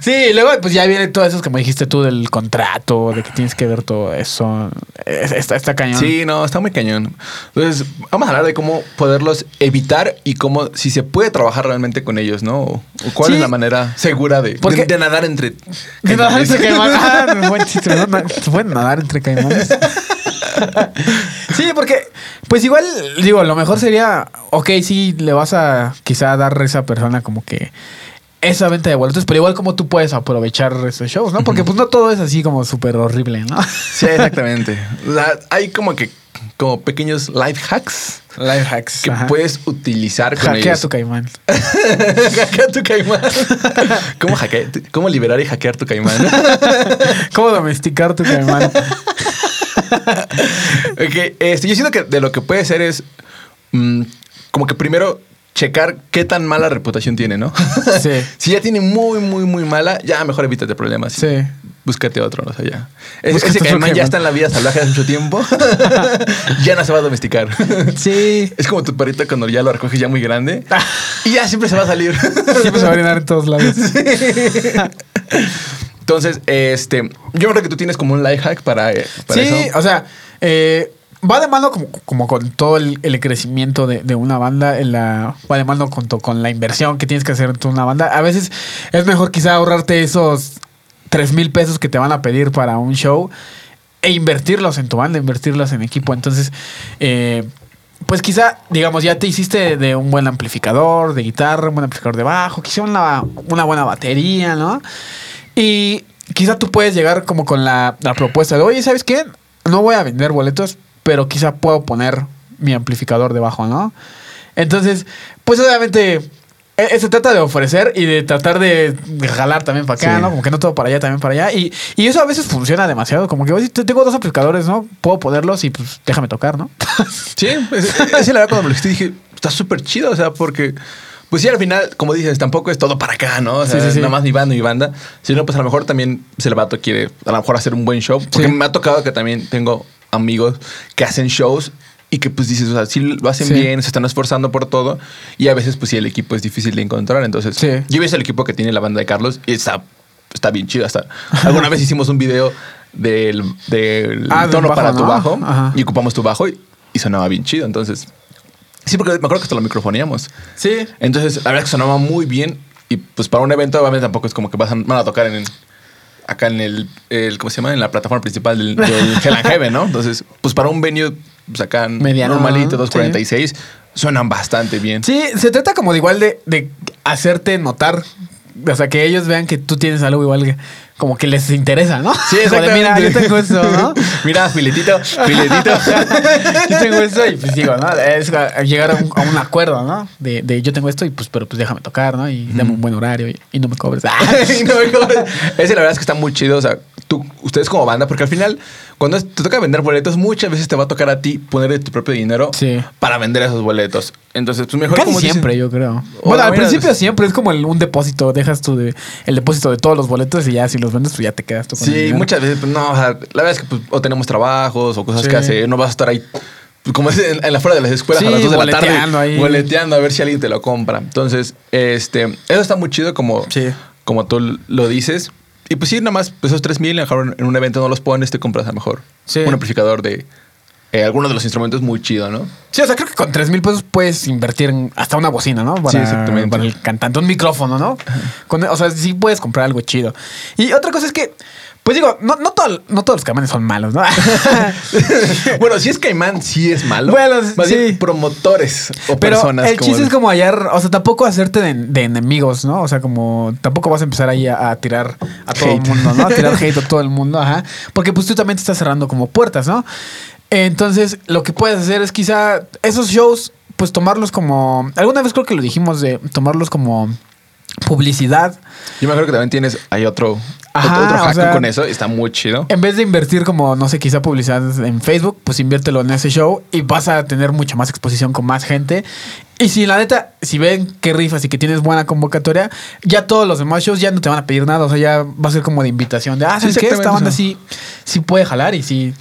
Sí, y luego pues ya viene todo eso como dijiste tú del contrato, de que tienes que ver todo eso. Es- Está, está cañón. Sí, no, está muy cañón. Entonces, vamos a hablar de cómo poderlos evitar y cómo, si se puede trabajar realmente con ellos, ¿no? O, cuál Sí. es la manera segura de, Porque- de, de nadar entre. De nadar entre caimanes. Ah, buen chiste, ¿no? Na- Se pueden nadar entre caimanes. Sí, porque, pues igual, digo, lo mejor sería, ok, sí, le vas a quizá dar a esa persona como que esa venta de boletos, pero igual como tú puedes aprovechar esos shows, ¿no? Porque pues no todo es así como súper horrible, ¿no? Sí, exactamente. O sea, hay como que como pequeños life hacks Life hacks. que puedes utilizar con Hackea ellos. tu caimán. Hackea tu caimán. ¿Cómo, hackear- ¿Cómo liberar y hackear tu caimán? ¿Cómo domesticar tu caimán? Ok, este, yo siento que de lo que puede ser es mm, como que primero checar qué tan mala reputación tiene, ¿no? Sí. si ya tiene muy, muy, muy mala, ya mejor evítate problemas. Sí. Búscate otro, no sé, ya. Búscate ese caimán ya está en la vida salvaje hace mucho tiempo. ya no se va a domesticar. Sí. Es como tu perrito cuando ya lo recoges ya muy grande. y ya siempre se va a salir. Siempre se va a orinar en todos lados. Entonces, este, yo creo que tú tienes como un life hack para, eh, para sí, eso. o sea, eh, va de mano como, como con todo el, el crecimiento de, de una banda, en la, va de mano junto con la inversión que tienes que hacer en una banda. A veces es mejor quizá ahorrarte esos 3 mil pesos que te van a pedir para un show e invertirlos en tu banda, invertirlos en equipo. Entonces, eh, pues quizá, digamos, ya te hiciste de un buen amplificador de guitarra, un buen amplificador de bajo, quizá una, una buena batería, ¿no? Y quizá tú puedes llegar como con la, la propuesta de, oye, ¿sabes qué? No voy a vender boletos, pero quizá puedo poner mi amplificador debajo, ¿no? Entonces, pues obviamente se trata de ofrecer y de tratar de, jalar también para acá, Sí. ¿no? Como que no todo para allá, también para allá. Y, y eso a veces funciona demasiado. Como que, oye, te- tengo dos amplificadores, ¿no? Puedo ponerlos y pues déjame tocar, ¿no? Sí, es, es la verdad cuando me lo dijiste dije, está súper chido, o sea, porque, pues sí, al final, como dices, tampoco es todo para acá, ¿no? O sea, Sí, sí, sí. nada más mi banda, mi banda, sino pues a lo mejor también si el vato quiere a lo mejor hacer un buen show, porque me ha tocado que también tengo amigos que hacen shows y que pues dices, o sea, sí lo hacen Sí. bien, se están esforzando por todo y a veces pues sí el equipo es difícil de encontrar, entonces Sí. yo visto el equipo que tiene la banda de Carlos y está, está bien chido, hasta alguna vez hicimos un video del, del Ah, tono bajo, para tu ¿no? bajo Ajá. y ocupamos tu bajo y, y sonaba bien chido. Entonces, sí, porque me acuerdo que hasta lo microfoneamos. Sí. Entonces, la verdad es que sonaba muy bien. Y pues para un evento, obviamente tampoco es como que vas a- van a tocar en acá en el, el- ¿cómo se llama? En la plataforma principal del, del Hell and Heaven, ¿no? Entonces, pues para un venue, pues acá Mediano, normalito, sí. 246, suenan bastante bien. Sí, se trata como de igual de, de hacerte notar. O sea, que ellos vean que tú tienes algo igual que como que les interesa, ¿no? Sí, de, Mira, yo tengo esto, ¿no? Mira, filetito, filetito. yo tengo esto y pues digo, ¿no? Es llegar a un, a un acuerdo, ¿no? De, de yo tengo esto y pues, pero pues déjame tocar, ¿no? Y dame un buen horario y, y no me cobres. Y no me cobres. Ese la verdad es que está muy chido. O sea, tú, ustedes como banda, porque al final, cuando te toca vender boletos, muchas veces te va a tocar a ti poner tu propio dinero Sí. para vender esos boletos. Entonces, pues mejor Casi como dicen- siempre, yo creo. Bueno, al principio veces. siempre es como el- un depósito. Dejas tú de, el depósito de todos los boletos y ya si los vendes, pues ya te quedas tú con Sí, muchas veces, pues no, o sea, la verdad es que pues, o tenemos trabajos o cosas Sí. que hacer, no vas a estar ahí. pues, Como es en, en la fuera de las escuelas Sí, a las 2 de la tarde, boleteando ahí. boleteando a ver si alguien te lo compra. Entonces, este, eso está muy chido como, Sí. como tú lo dices. Y pues sí, nada más, pues, esos 3 mil, a lo mejor en un evento no los pones, te compras a lo mejor Sí. un amplificador de eh, alguno de los instrumentos muy chido, ¿no? Sí, o sea, creo que con 3 mil pesos puedes invertir en hasta una bocina, ¿no? Para, Sí, exactamente. Para el cantante, un micrófono, ¿no? Con- o sea, sí puedes comprar algo chido. Y otra cosa es que, Pues digo, no, no, todo- no todos los caimanes son malos, ¿no? bueno, si es Caimán, sí es malo. Bueno, Más sí. bien promotores o Pero personas. el chiste es como hallar, o sea, tampoco hacerte de, de enemigos, ¿no? O sea, como tampoco vas a empezar ahí a, a tirar a todo Hate. el mundo, ¿no? A tirar hate a todo el mundo, ajá. Porque pues tú también te estás cerrando como puertas, ¿no? Entonces, lo que puedes hacer es quizá esos shows, pues tomarlos como. Alguna vez creo que lo dijimos de tomarlos como publicidad. Yo me acuerdo que también tienes, hay otro, Ajá, otro, otro o hack sea- con eso y está muy chido. En vez de invertir como, no sé, quizá publicidad en Facebook, pues inviértelo en ese show y vas a tener mucha más exposición con más gente. Y si la neta, si ven que rifas y que tienes buena convocatoria, ya todos los demás shows ya no te van a pedir nada. O sea, ya va a ser como de invitación de, ah, Sí, ¿sabes qué? Esta banda sí, sí puede jalar y sí.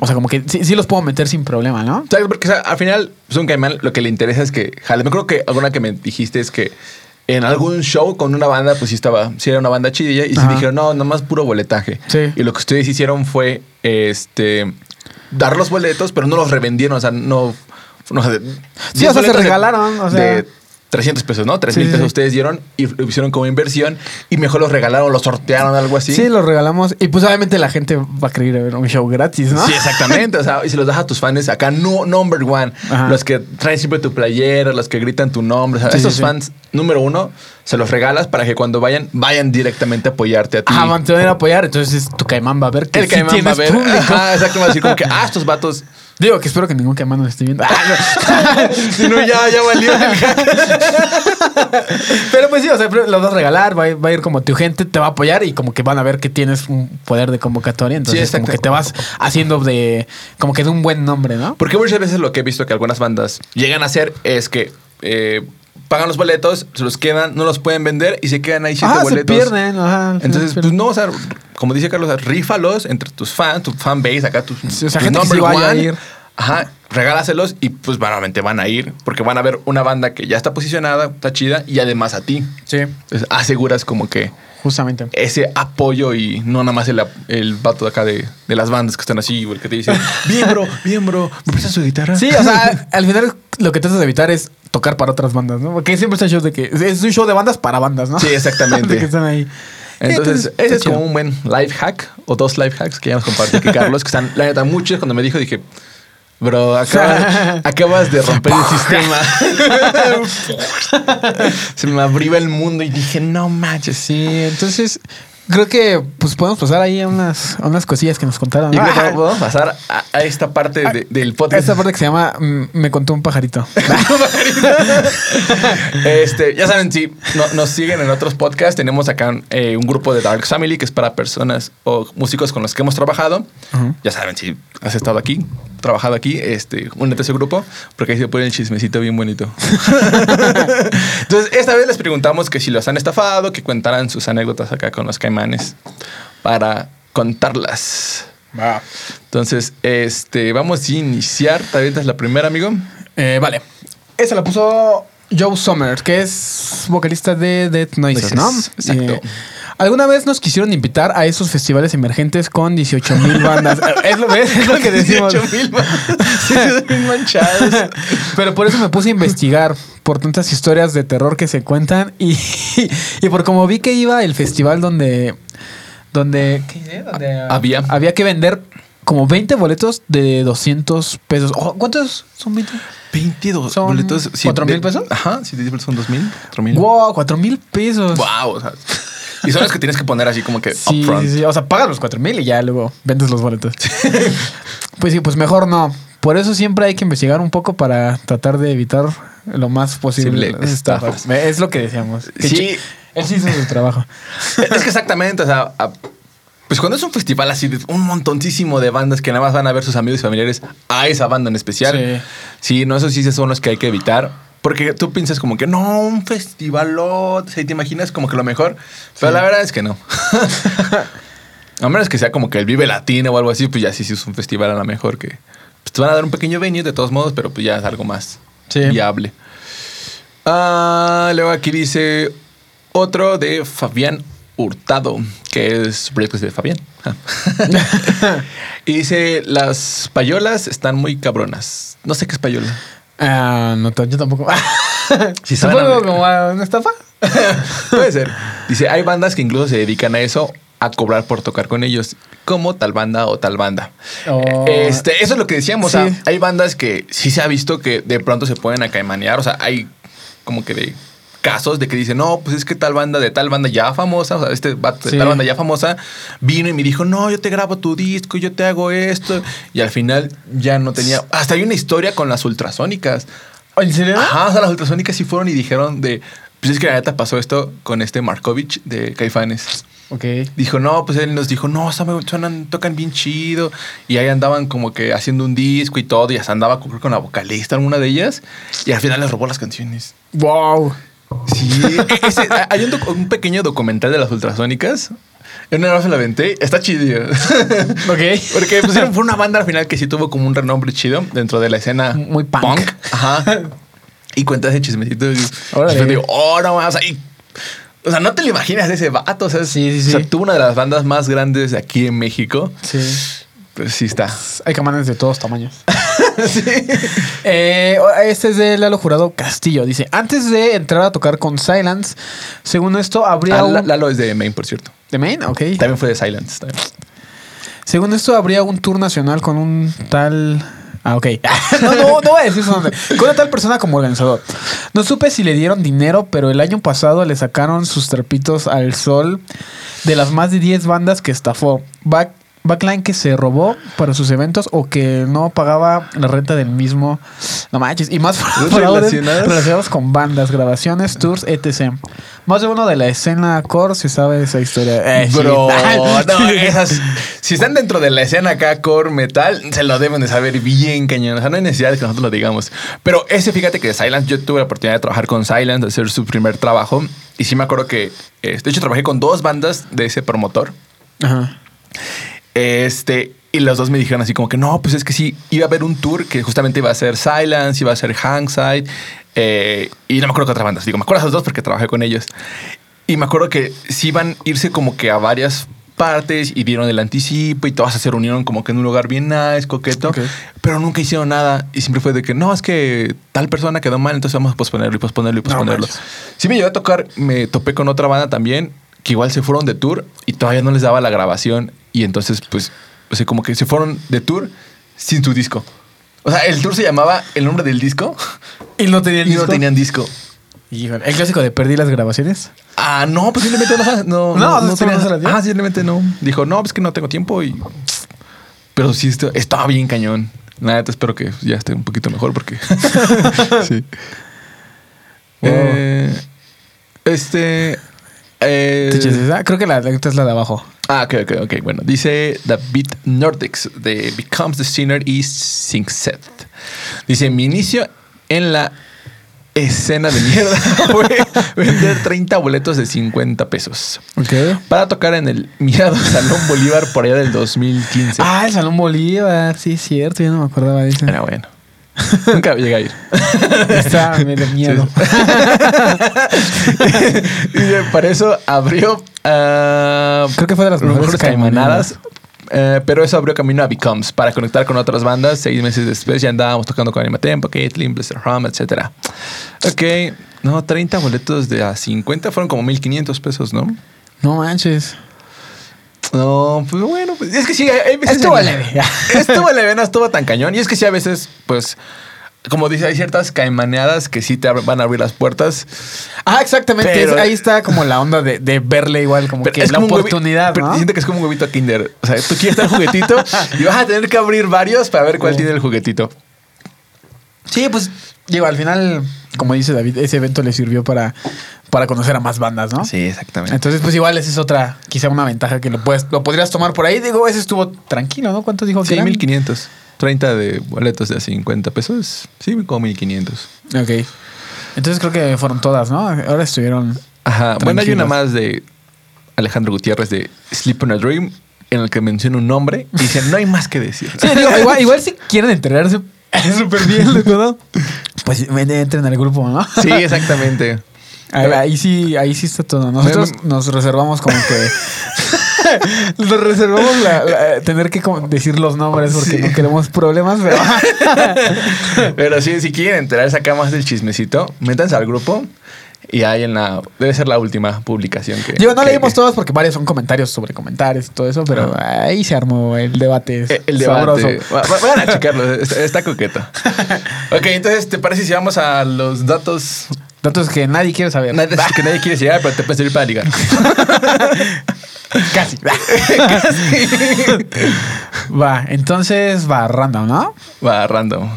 O sea, como que sí, sí los puedo meter sin problema, ¿no? Porque o sea, al final, pues un caimán lo que le interesa es que jale. Me acuerdo que alguna que me dijiste es que en algún show con una banda, pues sí estaba, sí era una banda chidilla y Ajá. dijeron, no, nomás puro boletaje. Sí. Y lo que ustedes hicieron fue, este, dar los boletos, pero no los revendieron, o sea, no... no o sea, de- Sí, 10 o sea, se de- regalaron, o sea. de 300 pesos, ¿no? 3 Sí, mil sí, pesos sí. ustedes dieron y lo hicieron como inversión y mejor los regalaron, los sortearon, algo así. Sí, los regalamos. Y pues obviamente la gente va a querer ver un show gratis, ¿no? Sí, exactamente. O sea, y se los das a tus fans acá, no, number one. Ajá. Los que traen siempre tu playera, los que gritan tu nombre. O sea, Sí, esos fans, número uno, se los regalas para que cuando vayan, vayan directamente a apoyarte a ti. Ajá, van a apoyar. Entonces tu caimán va a ver que el sí caimán va a ver. público. Ajá, exacto. Va a decir como que, ah, estos vatos. Digo que espero que ningún caimán nos esté viendo. si no, ya, ya valió. Pero pues sí, o sea, los vas a regalar, va a, ir, va a ir como tu gente, te va a apoyar y como que van a ver que tienes un poder de convocatoria. Entonces, Sí, como que te vas haciendo de, como que de un buen nombre, ¿no? Porque muchas veces lo que he visto que algunas bandas llegan a hacer es que eh, pagan los boletos, se los quedan, no los pueden vender y se quedan ahí siete Ah, se boletos. pierden, ajá. Entonces, se pues pierden. no, o sea, como dice Carlos, rífalos entre tus fans, tu fan base, acá tus, Sí, o sea, tus gente que sí vaya a one. ir. Ajá, regálaselos y pues vanamente van a ir porque van a ver una banda que ya está posicionada, está chida y además a ti. Sí, Entonces, aseguras como que justamente. ese apoyo y no nada más el, el vato de acá de, de las bandas que están así, o el que te dice, bien bro, bien bro, ¿me prestas su guitarra? Sí, o sea, al final lo que tratas de evitar es tocar para otras bandas, ¿no? Porque siempre está shows de que es un show de bandas para bandas, ¿no? Sí, exactamente. que están ahí. Entonces, ese es chido. como un buen life hack o dos life hacks que ya nos compartió aquí Carlos, que están, la neta, muchos cuando me dijo, dije, bro, acabas, acabas de romper el sistema. Se me abrió el mundo y dije, no manches. Sí, entonces creo que pues podemos pasar ahí a unas, a unas cosillas que nos contaron. Y ¿no? creo que podemos pasar a, a esta parte de- del podcast. Esta parte que se llama mm, Me contó un pajarito. Este, ya saben, si no- nos siguen en otros podcasts, tenemos acá eh, un grupo de Dark Family que es para personas o músicos con los que hemos trabajado. Ya saben, si has estado aquí, trabajado aquí, este, únete a ese grupo, porque ahí se pone el chismecito bien bonito. Entonces, esta vez les preguntamos que si los han estafado, que contaran sus anécdotas acá con los caimanes para contarlas. Entonces, este, vamos a iniciar. Tal vez es la primera, amigo. Eh, vale. Esa la puso Joe Sommer, que es vocalista de Dead Noises, ¿no? Exacto. Eh, Alguna vez nos quisieron invitar a esos festivales emergentes con 18 mil bandas. es, lo, ¿ves? es lo que decimos. 18,000 Sí, son bien manchados. Pero por eso me puse a investigar por tantas historias de terror que se cuentan y, y por como vi que iba el festival donde donde, ¿qué dice? Donde, ah, Había. había que vender como 20 boletos de 200 pesos. Oh, ¿Cuántos son 20? 22 Son boletos. ¿cuatro de- mil pesos? Ajá, si te son 2 mil, 4 mil. Wow, 4 mil pesos. Wow, o sea, y son los que tienes que poner así como que Sí, upfront. sí, sí. O sea, pagas los 4 mil y ya luego vendes los boletos. pues sí, pues mejor no. Por eso siempre hay que investigar un poco para tratar de evitar lo más posible las estafas. Es lo que decíamos. Que Sí. Él sí hizo su trabajo. Es que exactamente, o sea, a- pues cuando es un festival así de un montoncísimo de bandas que nada más van a ver sus amigos y familiares a esa banda en especial. Sí. Sí, no, esos sí son los que hay que evitar. Porque tú piensas como que no, un festival, o sea, te imaginas como que lo mejor. Pero la verdad es que no. a menos que sea como que el Vive Latino o algo así, pues ya sí, sí es un festival a lo mejor que pues, te van a dar un pequeño venue de todos modos, pero pues ya es algo más Sí. viable. Ah, luego aquí dice otro de Fabián Hurtado, que es proyecto de Fabián. y dice, las payolas están muy cabronas. No sé qué es payola. Ah, no, yo tampoco. Si ¿Supongo saben a- como a una estafa? Puede ser. Dice, hay bandas que incluso se dedican a eso. a cobrar por tocar con ellos, como tal banda o tal banda. Oh. Este, eso es lo que decíamos. o sea, Sí. hay bandas que sí se ha visto que de pronto se pueden acaimanear. O sea, hay como que de casos de que dicen, no, pues es que tal banda de tal banda ya famosa, o sea, este vato de Sí. tal banda ya famosa vino y me dijo, no, yo te grabo tu disco, yo te hago esto. Y al final ya no tenía. Hasta hay una historia con las ultrasónicas. ¿En serio? Ajá, o sea, las ultrasónicas sí fueron y dijeron de. Pues es que la neta pasó esto con este Markovich de Caifanes. Ok. Dijo, no, pues él nos dijo, no, suenan, tocan bien chido. Y ahí andaban como que haciendo un disco y todo. Y hasta andaba creo, con la vocalista, alguna de ellas. Y al final les robó las canciones. Wow. Sí, e- ese- hay un, pequeño documental de las ultrasónicas. En una vez me la aventé. Está chido. Ok. Porque fue una banda al final que sí tuvo como un renombre chido dentro de la escena Muy punk. Ajá. Y cuenta ese chismecito. Y yo digo, oh, no más. Y, o sea, no te lo imaginas ese vato. O sea, Sí, sí, o sea, sí. tuvo una de las bandas más grandes de aquí en México. Sí. Pues sí está. Hay camanes de todos tamaños. sí. Eh, este es de Lalo Jurado Castillo. Dice, antes de entrar a tocar con Silence, según esto, habría Ah, un... La- Lalo es de Maine, por cierto. ¿De Maine? Ok. También fue de Silence. también. Según esto, habría un tour nacional con un tal... Ah, ok. no, no, no voy a decir su nombre. Con una tal persona como organizador. No supe si le dieron dinero, pero el año pasado le sacaron sus trapitos al sol de las más de 10 bandas que estafó. Back, backline que se robó para sus eventos o que no pagaba la renta del mismo. No manches. Y más fraudes relacionados con bandas, grabaciones, tours, etc. Más de uno de la escena core se sabe esa historia. Eh, sí. Bro, no, esas. Si están dentro de la escena acá, core metal, se lo deben de saber bien cañón. O sea, no hay necesidad de que nosotros lo digamos. Pero ese, fíjate que Silence, yo tuve la oportunidad de trabajar con Silence, de hacer su primer trabajo. Y sí me acuerdo que, eh, de hecho, trabajé con dos bandas de ese promotor. Ajá. Este, y los dos me dijeron así como que no, pues es que sí, iba a haber un tour que justamente iba a ser Silence, iba a ser Hangside, eh, y no me acuerdo qué otra banda. Digo, me acuerdo de esos dos porque trabajé con ellos. Y me acuerdo que sí iban a irse como que a varias partes y dieron el anticipo y todas se reunieron como que en un lugar bien nice, coqueto, Ok. pero nunca hicieron nada y siempre fue de que no, es que tal persona quedó mal, entonces vamos a posponerlo y posponerlo y posponerlo. manches. sí me llevé a tocar, me topé con otra banda también que igual se fueron de tour y todavía no les daba la grabación y entonces pues, o sea, como que se fueron de tour sin su disco. O sea, el tour se llamaba el nombre del disco ¿Y no tenían y no tenían disco. Híjole, el clásico de perdí las grabaciones. Ah, no, pues simplemente no, no, No, no, no tenía-. Ah, simplemente no. Dijo, no, pues que no tengo tiempo y. Pero sí, esto- estaba bien cañón. La neta, espero que ya esté un poquito mejor porque. sí. Wow. Eh, este. Eh, ¿Te echas esa? Creo que la letra es la de abajo. ah, ok, ok, ok. Bueno, dice David Nordics de Becomes the Sinner y Sing Seth. Dice: Mi inicio en la escena de mierda fue vender 30 boletos de 50 pesos Ok. para tocar en el mirado Salón Bolívar por allá del 2015. Ah, el Salón Bolívar. Sí, es cierto. Yo no me acordaba de eso. Era bueno. Nunca llegué a ir. Está me da miedo. y para eso abrió. ah, Creo que fue de las mejores caimanadas. eh, pero eso abrió camino a Becomes para conectar con otras bandas. Seis meses después ya andábamos tocando con Anima Tempo, Caitlyn, Blister Hum, etc. Ok. No, 30 boletos de a 50 fueron como 1500 pesos, ¿no? No manches. No, pues bueno, pues es que sí, hay veces. Estuvo en- leve. Estuvo leve, no estuvo tan cañón. Y es que sí, a veces, pues, como dice, hay ciertas caimaneadas que sí te van a abrir las puertas. Ah, exactamente. Pero- Es- ahí está como la onda de, de verle igual como que es la como oportunidad, pero ¿no? siento que es como un huevito Kinder. O sea, tú quieres un juguetito y vas a tener que abrir varios para ver cuál Sí. tiene el juguetito. Sí, pues digo, al final, como dice David, ese evento le sirvió para, para conocer a más bandas, ¿no? Sí, exactamente. Entonces, pues igual esa es otra, quizá una ventaja que lo puedes, lo podrías tomar por ahí. Digo, ese estuvo tranquilo, ¿no? ¿Cuánto dijo que Sí, eran? 1500. 30 de boletos de a 50 pesos. Sí, como 1500. Ok. Entonces creo que fueron todas, ¿no? Ahora estuvieron. Ajá. Bueno, hay una más de Alejandro Gutiérrez de Sleep on a Dream en el que menciona un nombre y dice, no hay más que decir. Sí, digo, igual, igual si quieren enterarse súper bien de todo, pues entren al grupo, ¿no? Sí, exactamente. Ahí, ahí sí, ahí sí está todo. Nosotros nos reservamos como que. nos reservamos la- la- tener que decir los nombres porque Sí. no queremos problemas, pero. Pero sí, si quieren enterarse acá más del chismecito, métanse al grupo Y ahí en la. Debe ser la última publicación que. Digo, no que- leímos que- todos porque varios son comentarios sobre comentarios y todo eso, pero ahí se armó el debate. Eh, El debate. Va- va- Vayan a checarlo, está, está coqueto. Ok, entonces, ¿te parece si vamos a los datos Datos que nadie quiere saber. Nadie- que nadie quiere llegar, pero te puede servir para ligar? Casi. va, entonces va random, ¿no? Va, random.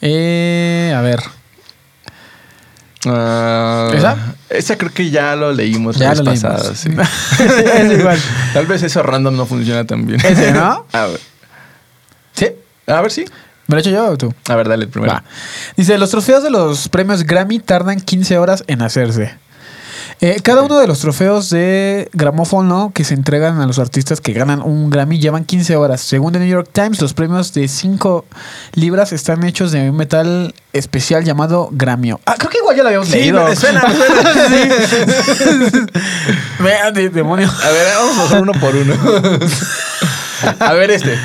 Eh, a ver. Ah, ¿Esa? Esa creo que ya lo leímos Ya la vez leímos. pasada. sí. es igual. Tal vez eso random no funciona tan bien. Ese, ¿no? A ver. ¿Sí? A ver, sí. ¿Me lo he hecho yo o tú? A ver, dale el primero. Va. Dice, los trofeos de los premios Grammy tardan 15 horas en hacerse. Eh, cada uno de los trofeos de gramófono que se entregan a los artistas que ganan un Grammy llevan 15 horas. Según The New York Times, los premios de 5 libras están hechos de un metal especial llamado gramio. Ah, creo que igual ya lo habíamos Sí, leído. me suena, me suena. Vean, de- demonio. A ver, vamos a hacer uno por uno. A ver, este.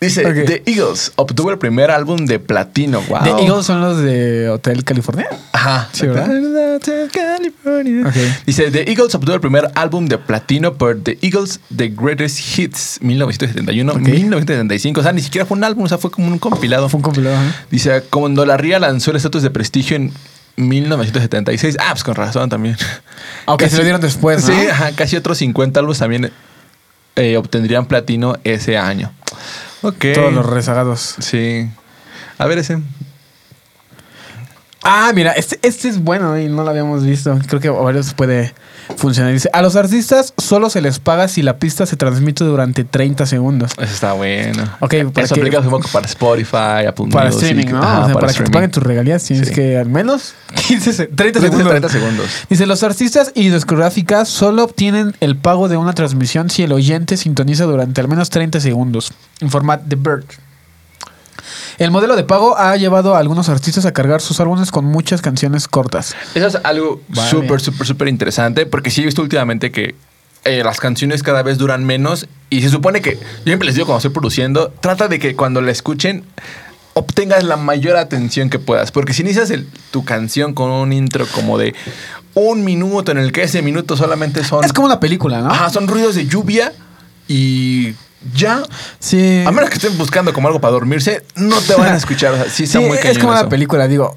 Dice. The Eagles obtuvo el primer álbum de platino. Wow. The Eagles son los de Hotel California. Ajá. Sí, ¿verdad? California. Ok. Dice, The Eagles obtuvo el primer álbum de platino por The Eagles The Greatest Hits 1971, Ok. 1975. O sea, ni siquiera fue un álbum, o sea, fue como un compilado. Fue un compilado. ¿eh? Dice, cuando la Ría lanzó el estatus de prestigio en 1976. Ah, pues con razón también. Aunque se lo dieron después, ¿no? Sí, ajá, casi otros 50 álbumes también eh, obtendrían platino ese año. Ok. Todos los rezagados. Sí. A ver ese. Ah, mira, este, este es bueno y no lo habíamos visto. Creo que varios puede funcionar. Dice, a los artistas solo se les paga si la pista se transmite durante 30 segundos. Ese está bueno. Ok, para Eso que- aplica un poco para Spotify, Apple Para Music. streaming, ¿no? Ajá, o sea, para, que te paguen tus regalías tienes Sí. que al menos 15, se- 30 segundos. 30 segundos. Dice, los artistas y discográficas solo obtienen el pago de una transmisión si el oyente sintoniza durante al menos 30 segundos. Informa The Verge. El modelo de pago ha llevado a algunos artistas a cargar sus álbumes con muchas canciones cortas. Eso es algo Vale. súper, súper, súper interesante porque sí he visto últimamente que eh, las canciones cada vez duran menos y se supone que, yo siempre les digo cuando estoy produciendo, trata de que cuando la escuchen obtengas la mayor atención que puedas. Porque si inicias el- tu canción con un intro como de un minuto en el que ese minuto solamente son... Es como una película, ¿no? Ajá, son ruidos de lluvia y ya... Sí. A menos que estén buscando como algo para dormirse, no te van a escuchar. O sea, sí, está Sí, muy es como eso. una película, digo.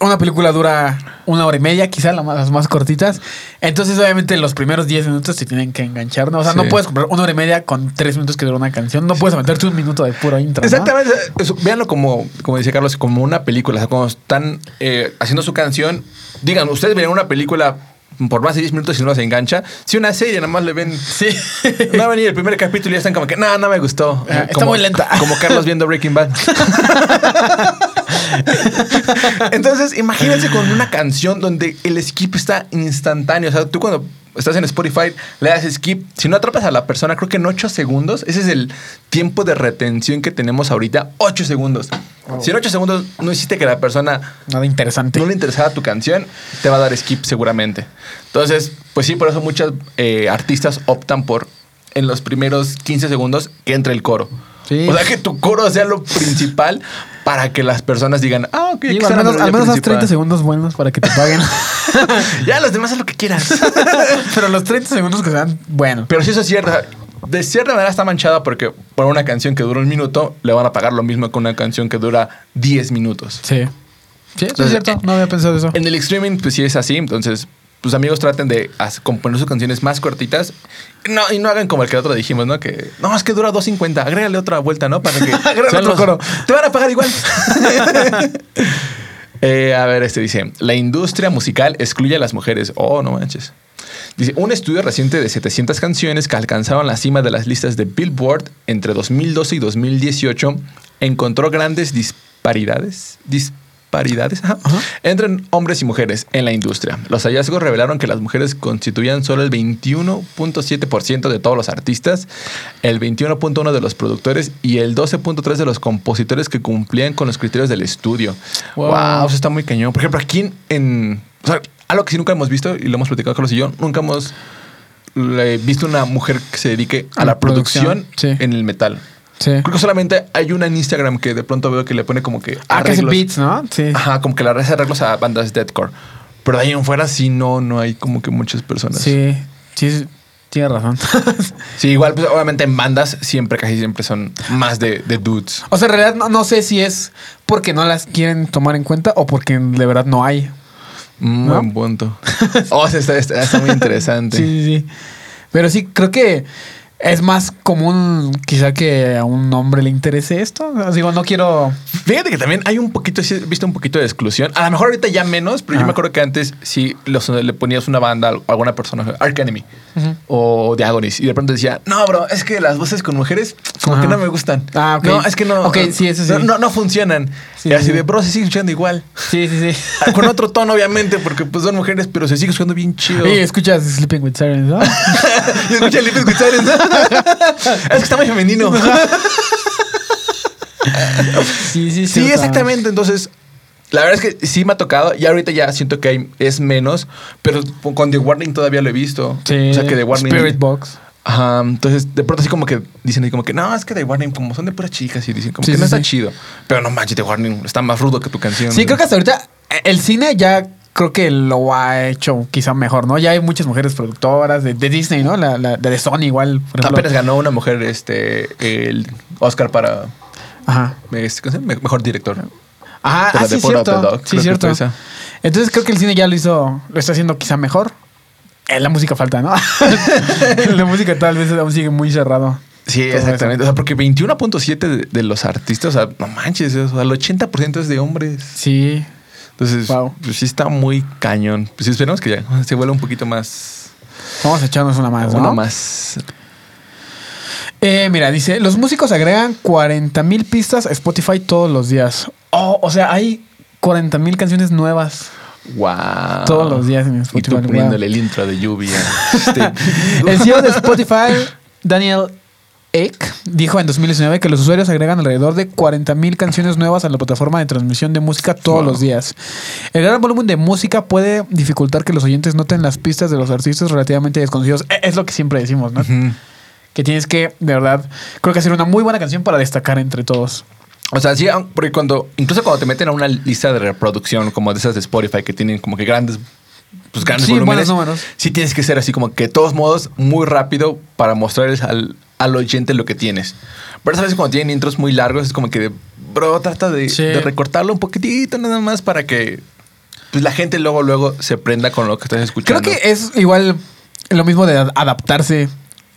Una película dura una hora y media, quizá la más- las más cortitas. Entonces, obviamente, los primeros 10 minutos te tienen que enganchar. ¿no? O sea, Sí. no puedes comprar una hora y media con 3 minutos que dura una canción. No puedes meterte un minuto de puro intro. ¿no? Exactamente. Eso, véanlo como, como decía Carlos, como una película. O sea, cuando están eh, haciendo su canción, digan, ustedes ven una película por más de 10 minutos y no se engancha. Si una serie nada más le ven. Sí. Va a venir el primer capítulo y ya están como que, no, no me gustó. Ah, está Como- muy lenta. Como Carlos viendo Breaking Bad. Entonces, imagínense con una canción donde el skip está instantáneo. O sea, tú cuando estás en Spotify, le das skip. Si no atrapas a la persona, creo que en 8 segundos, ese es el tiempo de retención que tenemos ahorita. 8 segundos. Si en 8 segundos no hiciste que la persona Nada interesante. no le interesaba tu canción, te va a dar skip seguramente. Entonces, pues sí, por eso muchos eh, artistas optan por en los primeros 15 segundos que entre el coro. Sí. O sea, que tu coro sea lo principal para que las personas digan, ah, ok, Digo, al menos, al menos haz principal". 30 segundos buenos para que te paguen. ya, los demás haz lo que quieras. Pero los 30 segundos que sean buenos. Pero sí eso es cierto. De cierta manera está manchada porque por una canción que dura un minuto le van a pagar lo mismo que una canción que dura 10 minutos. Sí. Sí, eso es cierto. No había pensado eso. En el streaming, pues sí es así. Entonces, tus amigos traten de componer sus canciones más cortitas. No, y no hagan como el que el otro dijimos, ¿no? Que no, es que dura 2.50. Agrégale otra vuelta, ¿no? Para que Agrégale otro coro. Te van a pagar igual. Eh, a ver, este dice: La industria musical excluye a las mujeres. Oh, no manches. Dice, un estudio reciente de 700 canciones que alcanzaron la cima de las listas de Billboard entre 2012 y 2018 encontró grandes disparidades. Disparidades ajá, entre hombres y mujeres en la industria. Los hallazgos revelaron que las mujeres constituían solo el 21.7% de todos los artistas, el 21.1% de los productores y el 12.3% de los compositores que cumplían con los criterios del estudio. Wow. Wow, eso está muy cañón. Por ejemplo, aquí en, o sea, algo que sí nunca hemos visto y lo hemos platicado Carlos y yo, nunca hemos visto una mujer que se dedique a, A la la producción, producción sí. en el metal. Sí. Creo que solamente hay una en Instagram que de pronto veo que le pone como que Ah, que arreglos. beats, ¿no? Sí. Ajá, como que le hace arreglos a bandas deathcore. Pero de ahí en fuera sí no, no hay como que muchas personas. Sí, sí, tiene razón. Sí, igual, pues obviamente en bandas siempre, casi siempre son más de, de dudes. o sea, en realidad no, no sé si es porque no las quieren tomar en cuenta o porque de verdad no hay. ¿No? buen punto. Oh, sí, está, está- está muy interesante. Sí, sí, sí. Pero sí, creo que es más común quizá que a un hombre le interese esto. O Digo, no quiero... Fíjate que también hay un poquito, sí he visto un poquito de exclusión. A lo mejor ahorita ya menos, pero yo me acuerdo que antes sí los, le ponías una banda a alguna persona, Ark Enemy o The Agonis, y de pronto decía, no, bro, es que las voces con mujeres como que no me gustan. Ah, ok. No, es que no. Ok, sí, eso sí. No, no, no funcionan. Sí, y así sí. de, bro, se sigue escuchando igual. Sí, sí, sí. Ah, Con otro tono, obviamente, porque pues son mujeres, pero se sigue escuchando bien chido. Y escuchas Sleeping with Sirens, ¿no? y escucha el Lippis Gutierrez. es que está muy femenino. sí, sí, Sí, exactamente. Entonces, la verdad es que sí me ha tocado. Y ahorita ya siento que hay, es menos. Pero con The Warning todavía lo he visto. Sí. O sea, que The Warning. Spirit Box. Ajá. Entonces, de pronto así como que dicen ahí como que no, es que The Warning, como son de puras chicas, y dicen como Sí, que sí, no está sí. chido. Pero no manches, The Warning está más rudo que tu canción. Sí, creo que hasta ahorita eh, el cine ya creo que lo ha hecho quizá mejor, ¿no? Ya hay muchas mujeres productoras de, de Disney, ¿no? La, la- de Sony igual, por ejemplo. Apenas ganó una mujer este el Oscar para Ajá. este, mejor director. Ajá, la ah, sí, cierto. Dog, sí, cierto. Entonces creo que el cine ya lo hizo, lo está haciendo quizá mejor. Eh, la música falta, ¿no? la música tal vez aún sigue muy cerrado. Sí, exactamente. O sea, porque 21.7 de, de los artistas, o sea, no manches, o sea, el 80% es de hombres. Sí. Entonces, Wow. pues sí está muy cañón. Pues esperemos que ya se vuelva un poquito más. Vamos a echarnos una más, ¿no? Uno más. Eh, mira, dice, los músicos agregan 40 mil pistas a Spotify todos los días. Oh, o sea, hay 40 mil canciones nuevas Wow. todos los días en Y Spotify. tú Wow. poniéndole el intro de lluvia. Este, El CEO de Spotify, Daniel Ek, dijo en 2019 que los usuarios agregan alrededor de 40 mil canciones nuevas a la plataforma de transmisión de música todos Wow. los días. El gran volumen de música puede dificultar que los oyentes noten las pistas de los artistas relativamente desconocidos. E- Es lo que siempre decimos, ¿no? Que tienes que, de verdad, creo que hacer una muy buena canción para destacar entre todos. O sea, sí, porque cuando, incluso cuando te meten a una lista de reproducción como de esas de Spotify que tienen como que grandes, pues grandes Sí, volúmenes, números. sí tienes que ser así como que de todos modos muy rápido para mostrarles al, al oyente lo que tienes. Pero a veces cuando tienen intros muy largos es como que, de, bro, trata de, Sí. de recortarlo un poquitito nada más para que pues, la gente luego luego se prenda con lo que estás escuchando. Creo que es igual lo mismo de ad- adaptarse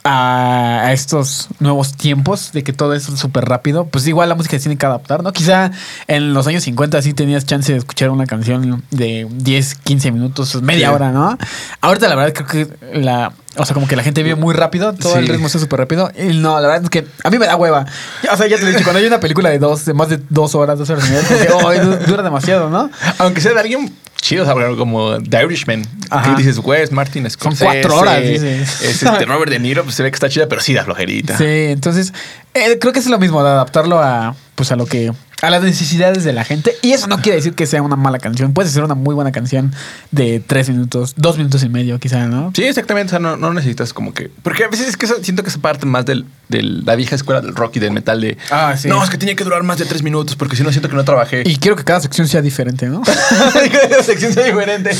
a, estos nuevos tiempos, de que todo es súper rápido. Pues igual la música se tiene que adaptar, ¿no? Quizá en los años 50 sí tenías chance de escuchar una canción de 10, 15 minutos, media Sí. hora, ¿no? Ahorita la verdad creo que la... O sea, como que la gente vive muy rápido, todo el ritmo está súper rápido. Y no, la verdad es que a mí me da hueva. O sea, ya te lo he dicho, cuando hay una película de dos, de más de dos horas, dos horas y media, oh, du- dura demasiado, ¿no? Aunque sea de alguien chido, sea, como The Irishman. Ajá. Dices, Wes, Martin Scorsese. cuatro horas, dices. Es este Robert De Niro, pues se ve que está chida, pero sí da flojerita. Sí, entonces eh, creo que es lo mismo de adaptarlo a pues a lo que a las necesidades de la gente y eso no quiere decir que sea una mala canción, puede ser una muy buena canción de tres minutos, dos minutos y medio quizá, ¿no? Sí, exactamente. O sea, no, no necesitas como que. Porque a veces es que siento que es parte más de la vieja escuela del rock y del metal de. Ah, sí. No, es que tiene que durar más de tres minutos porque si no siento que no trabajé. Y quiero que cada sección sea diferente, ¿no? la sección sea diferente.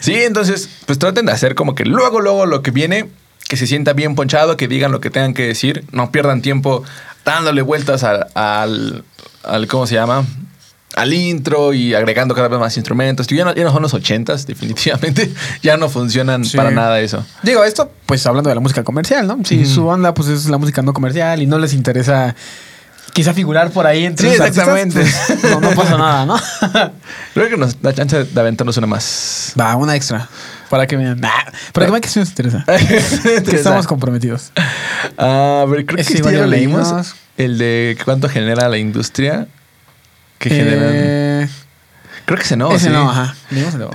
Sí, entonces, pues traten de hacer como que luego, luego lo que viene, que se sienta bien ponchado, que digan lo que tengan que decir, no pierdan tiempo dándole vueltas al, al, al- ¿cómo se llama? Al intro y agregando cada vez más instrumentos. Ya no, ya no son los ochentas, definitivamente. Ya no funcionan Sí. para nada eso. Digo, esto pues hablando de la música comercial, ¿no? Si su onda pues es la música no comercial y no les interesa quizá figurar por ahí entre Sí, artistas, exactamente. pues, no, no pasa nada, ¿no? Creo que nos da chance de aventarnos una más. Va, una extra. Para que vean. Nah, para que vean que sí nos interesa. que estamos comprometidos. A ver, creo que este ya lo leímos. El de cuánto genera la industria. Que generan. Eh, Creo que ese no. ese sí. no, ajá.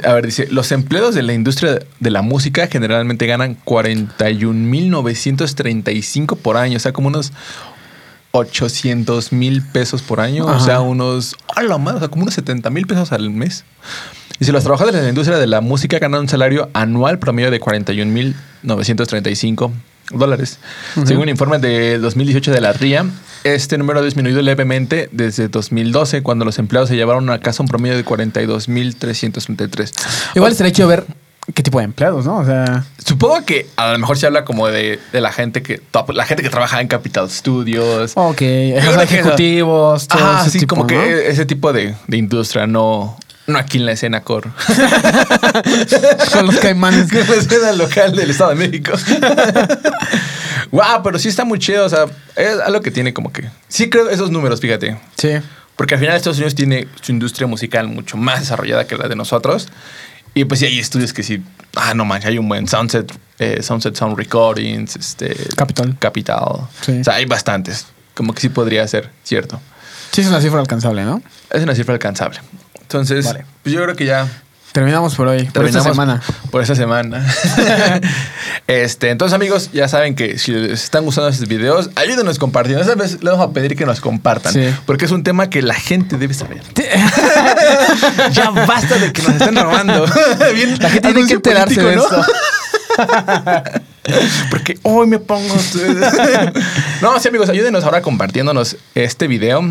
A ver, dice, los empleados de la industria de la música generalmente ganan 41.935 por año, o sea, como unos 800 mil pesos por año, o sea, unos, a la madre, o sea, como unos 70 mil pesos al mes. Dice, los trabajadores de la industria de la música ganan un salario anual promedio de 41.935 dólares. Ujú. Según un informe del 2018 de la RIA, este número ha disminuido levemente desde 2012, cuando los empleados se llevaron a casa un promedio de 42.333. Igual estaría chido ver qué tipo de empleados, ¿no? O sea, Supongo que a lo mejor se habla como de, de la gente que la gente que trabaja en Capital Studios. ok, los ejecutivos, todo Ah, ese sí, tipo, como ¿no? que ese tipo de, de industria, no, no aquí en la escena core. con los caimanes. Con la escena local del Estado de México. Guau, pero sí está muy chido. O sea, es algo que tiene como que. Sí, creo esos números, fíjate. Sí. Porque al final Estados Unidos tiene su industria musical mucho más desarrollada que la de nosotros. Y pues sí hay estudios que sí. Ah, no manches, hay un buen Sunset, eh, Sunset Sound Recordings, este. Capital. Capital. Sí. O sea, hay bastantes. Como que sí podría ser, cierto. Sí, es una cifra alcanzable, ¿no? Es una cifra alcanzable. Entonces, Vale. pues yo creo que ya Terminamos por hoy, por esta Terminamos semana. Por esta semana. este, entonces, amigos, ya saben que si les están gustando estos videos, ayúdenos compartiendo. Esta vez les vamos a pedir que nos compartan. Sí. Porque es un tema que la gente debe saber. ya basta de que nos estén robando. Bien, La gente tiene que enterarse de político, ¿no? esto. Porque hoy me pongo. no, sí, amigos, ayúdenos ahora compartiéndonos este video,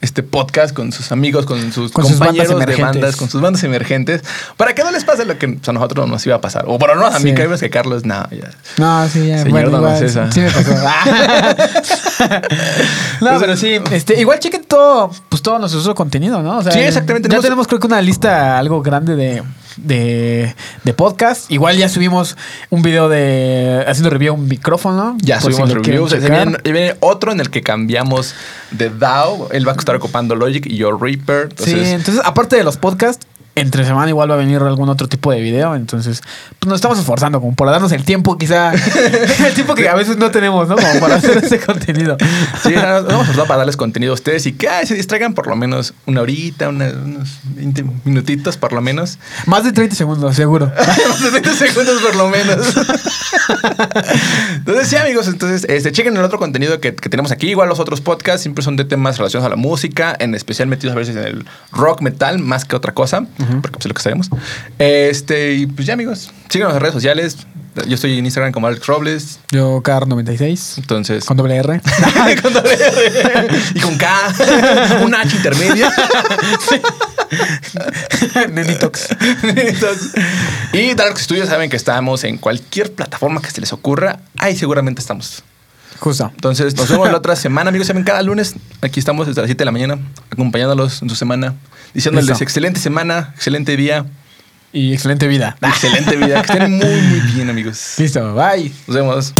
este podcast con sus amigos, con sus Con sus bandas compañeros de bandas, con sus bandas emergentes, para que no les pase lo que pues, a nosotros nos iba a pasar. O lo menos a mí, Sí. que vemos que Carlos, no, ya. No, sí, ya. Señor bueno, igual, César. sí me pasó. no, pero sí, este, igual chequen todo, pues todo nuestro contenido, ¿no? O sea, Sí, exactamente. Ya Tenemos- tenemos creo que una lista algo grande de, de, de podcast. Igual ya subimos un video de haciendo review a un micrófono. Ya por si subimos quieren reviews. Se viene, viene otro en el que cambiamos de DAO. Él va a estar ocupando Logic y yo Reaper. sí, entonces aparte de los podcasts, entre semana igual va a venir algún otro tipo de video. Entonces, pues nos estamos esforzando como para darnos el tiempo, quizá. el tiempo que a veces no tenemos, ¿no? Como para hacer ese contenido. Sí, no, vamos a para darles contenido a ustedes y que ay, se distraigan por lo menos una horita, una- unos 20 minutitos por lo menos. Más de 30 segundos, seguro. Unos 20 segundos por lo menos. Entonces, sí, amigos, entonces, este, chequen el otro contenido que, que tenemos aquí. Igual los otros podcasts siempre son de temas relacionados a la música, en especial metidos a veces en el rock metal, más que otra cosa, porque pues es lo que sabemos. Este, y pues ya, amigos, síganos en redes sociales. Yo estoy en Instagram como Alex Robles. Yo, Car96. Entonces, Con doble R. con doble R. y con K, un H intermedio. Nenitox. Entonces, y Dark Studios saben que estamos en cualquier plataforma que se les ocurra. Ahí seguramente estamos. Justo. Entonces, nos vemos la otra semana, amigos. Saben, cada lunes aquí estamos desde las 7 de la mañana, acompañándolos en su semana, diciéndoles excelente semana, excelente día, Y excelente vida. excelente vida. Que estén muy, muy bien, amigos. Listo, bye. Nos vemos.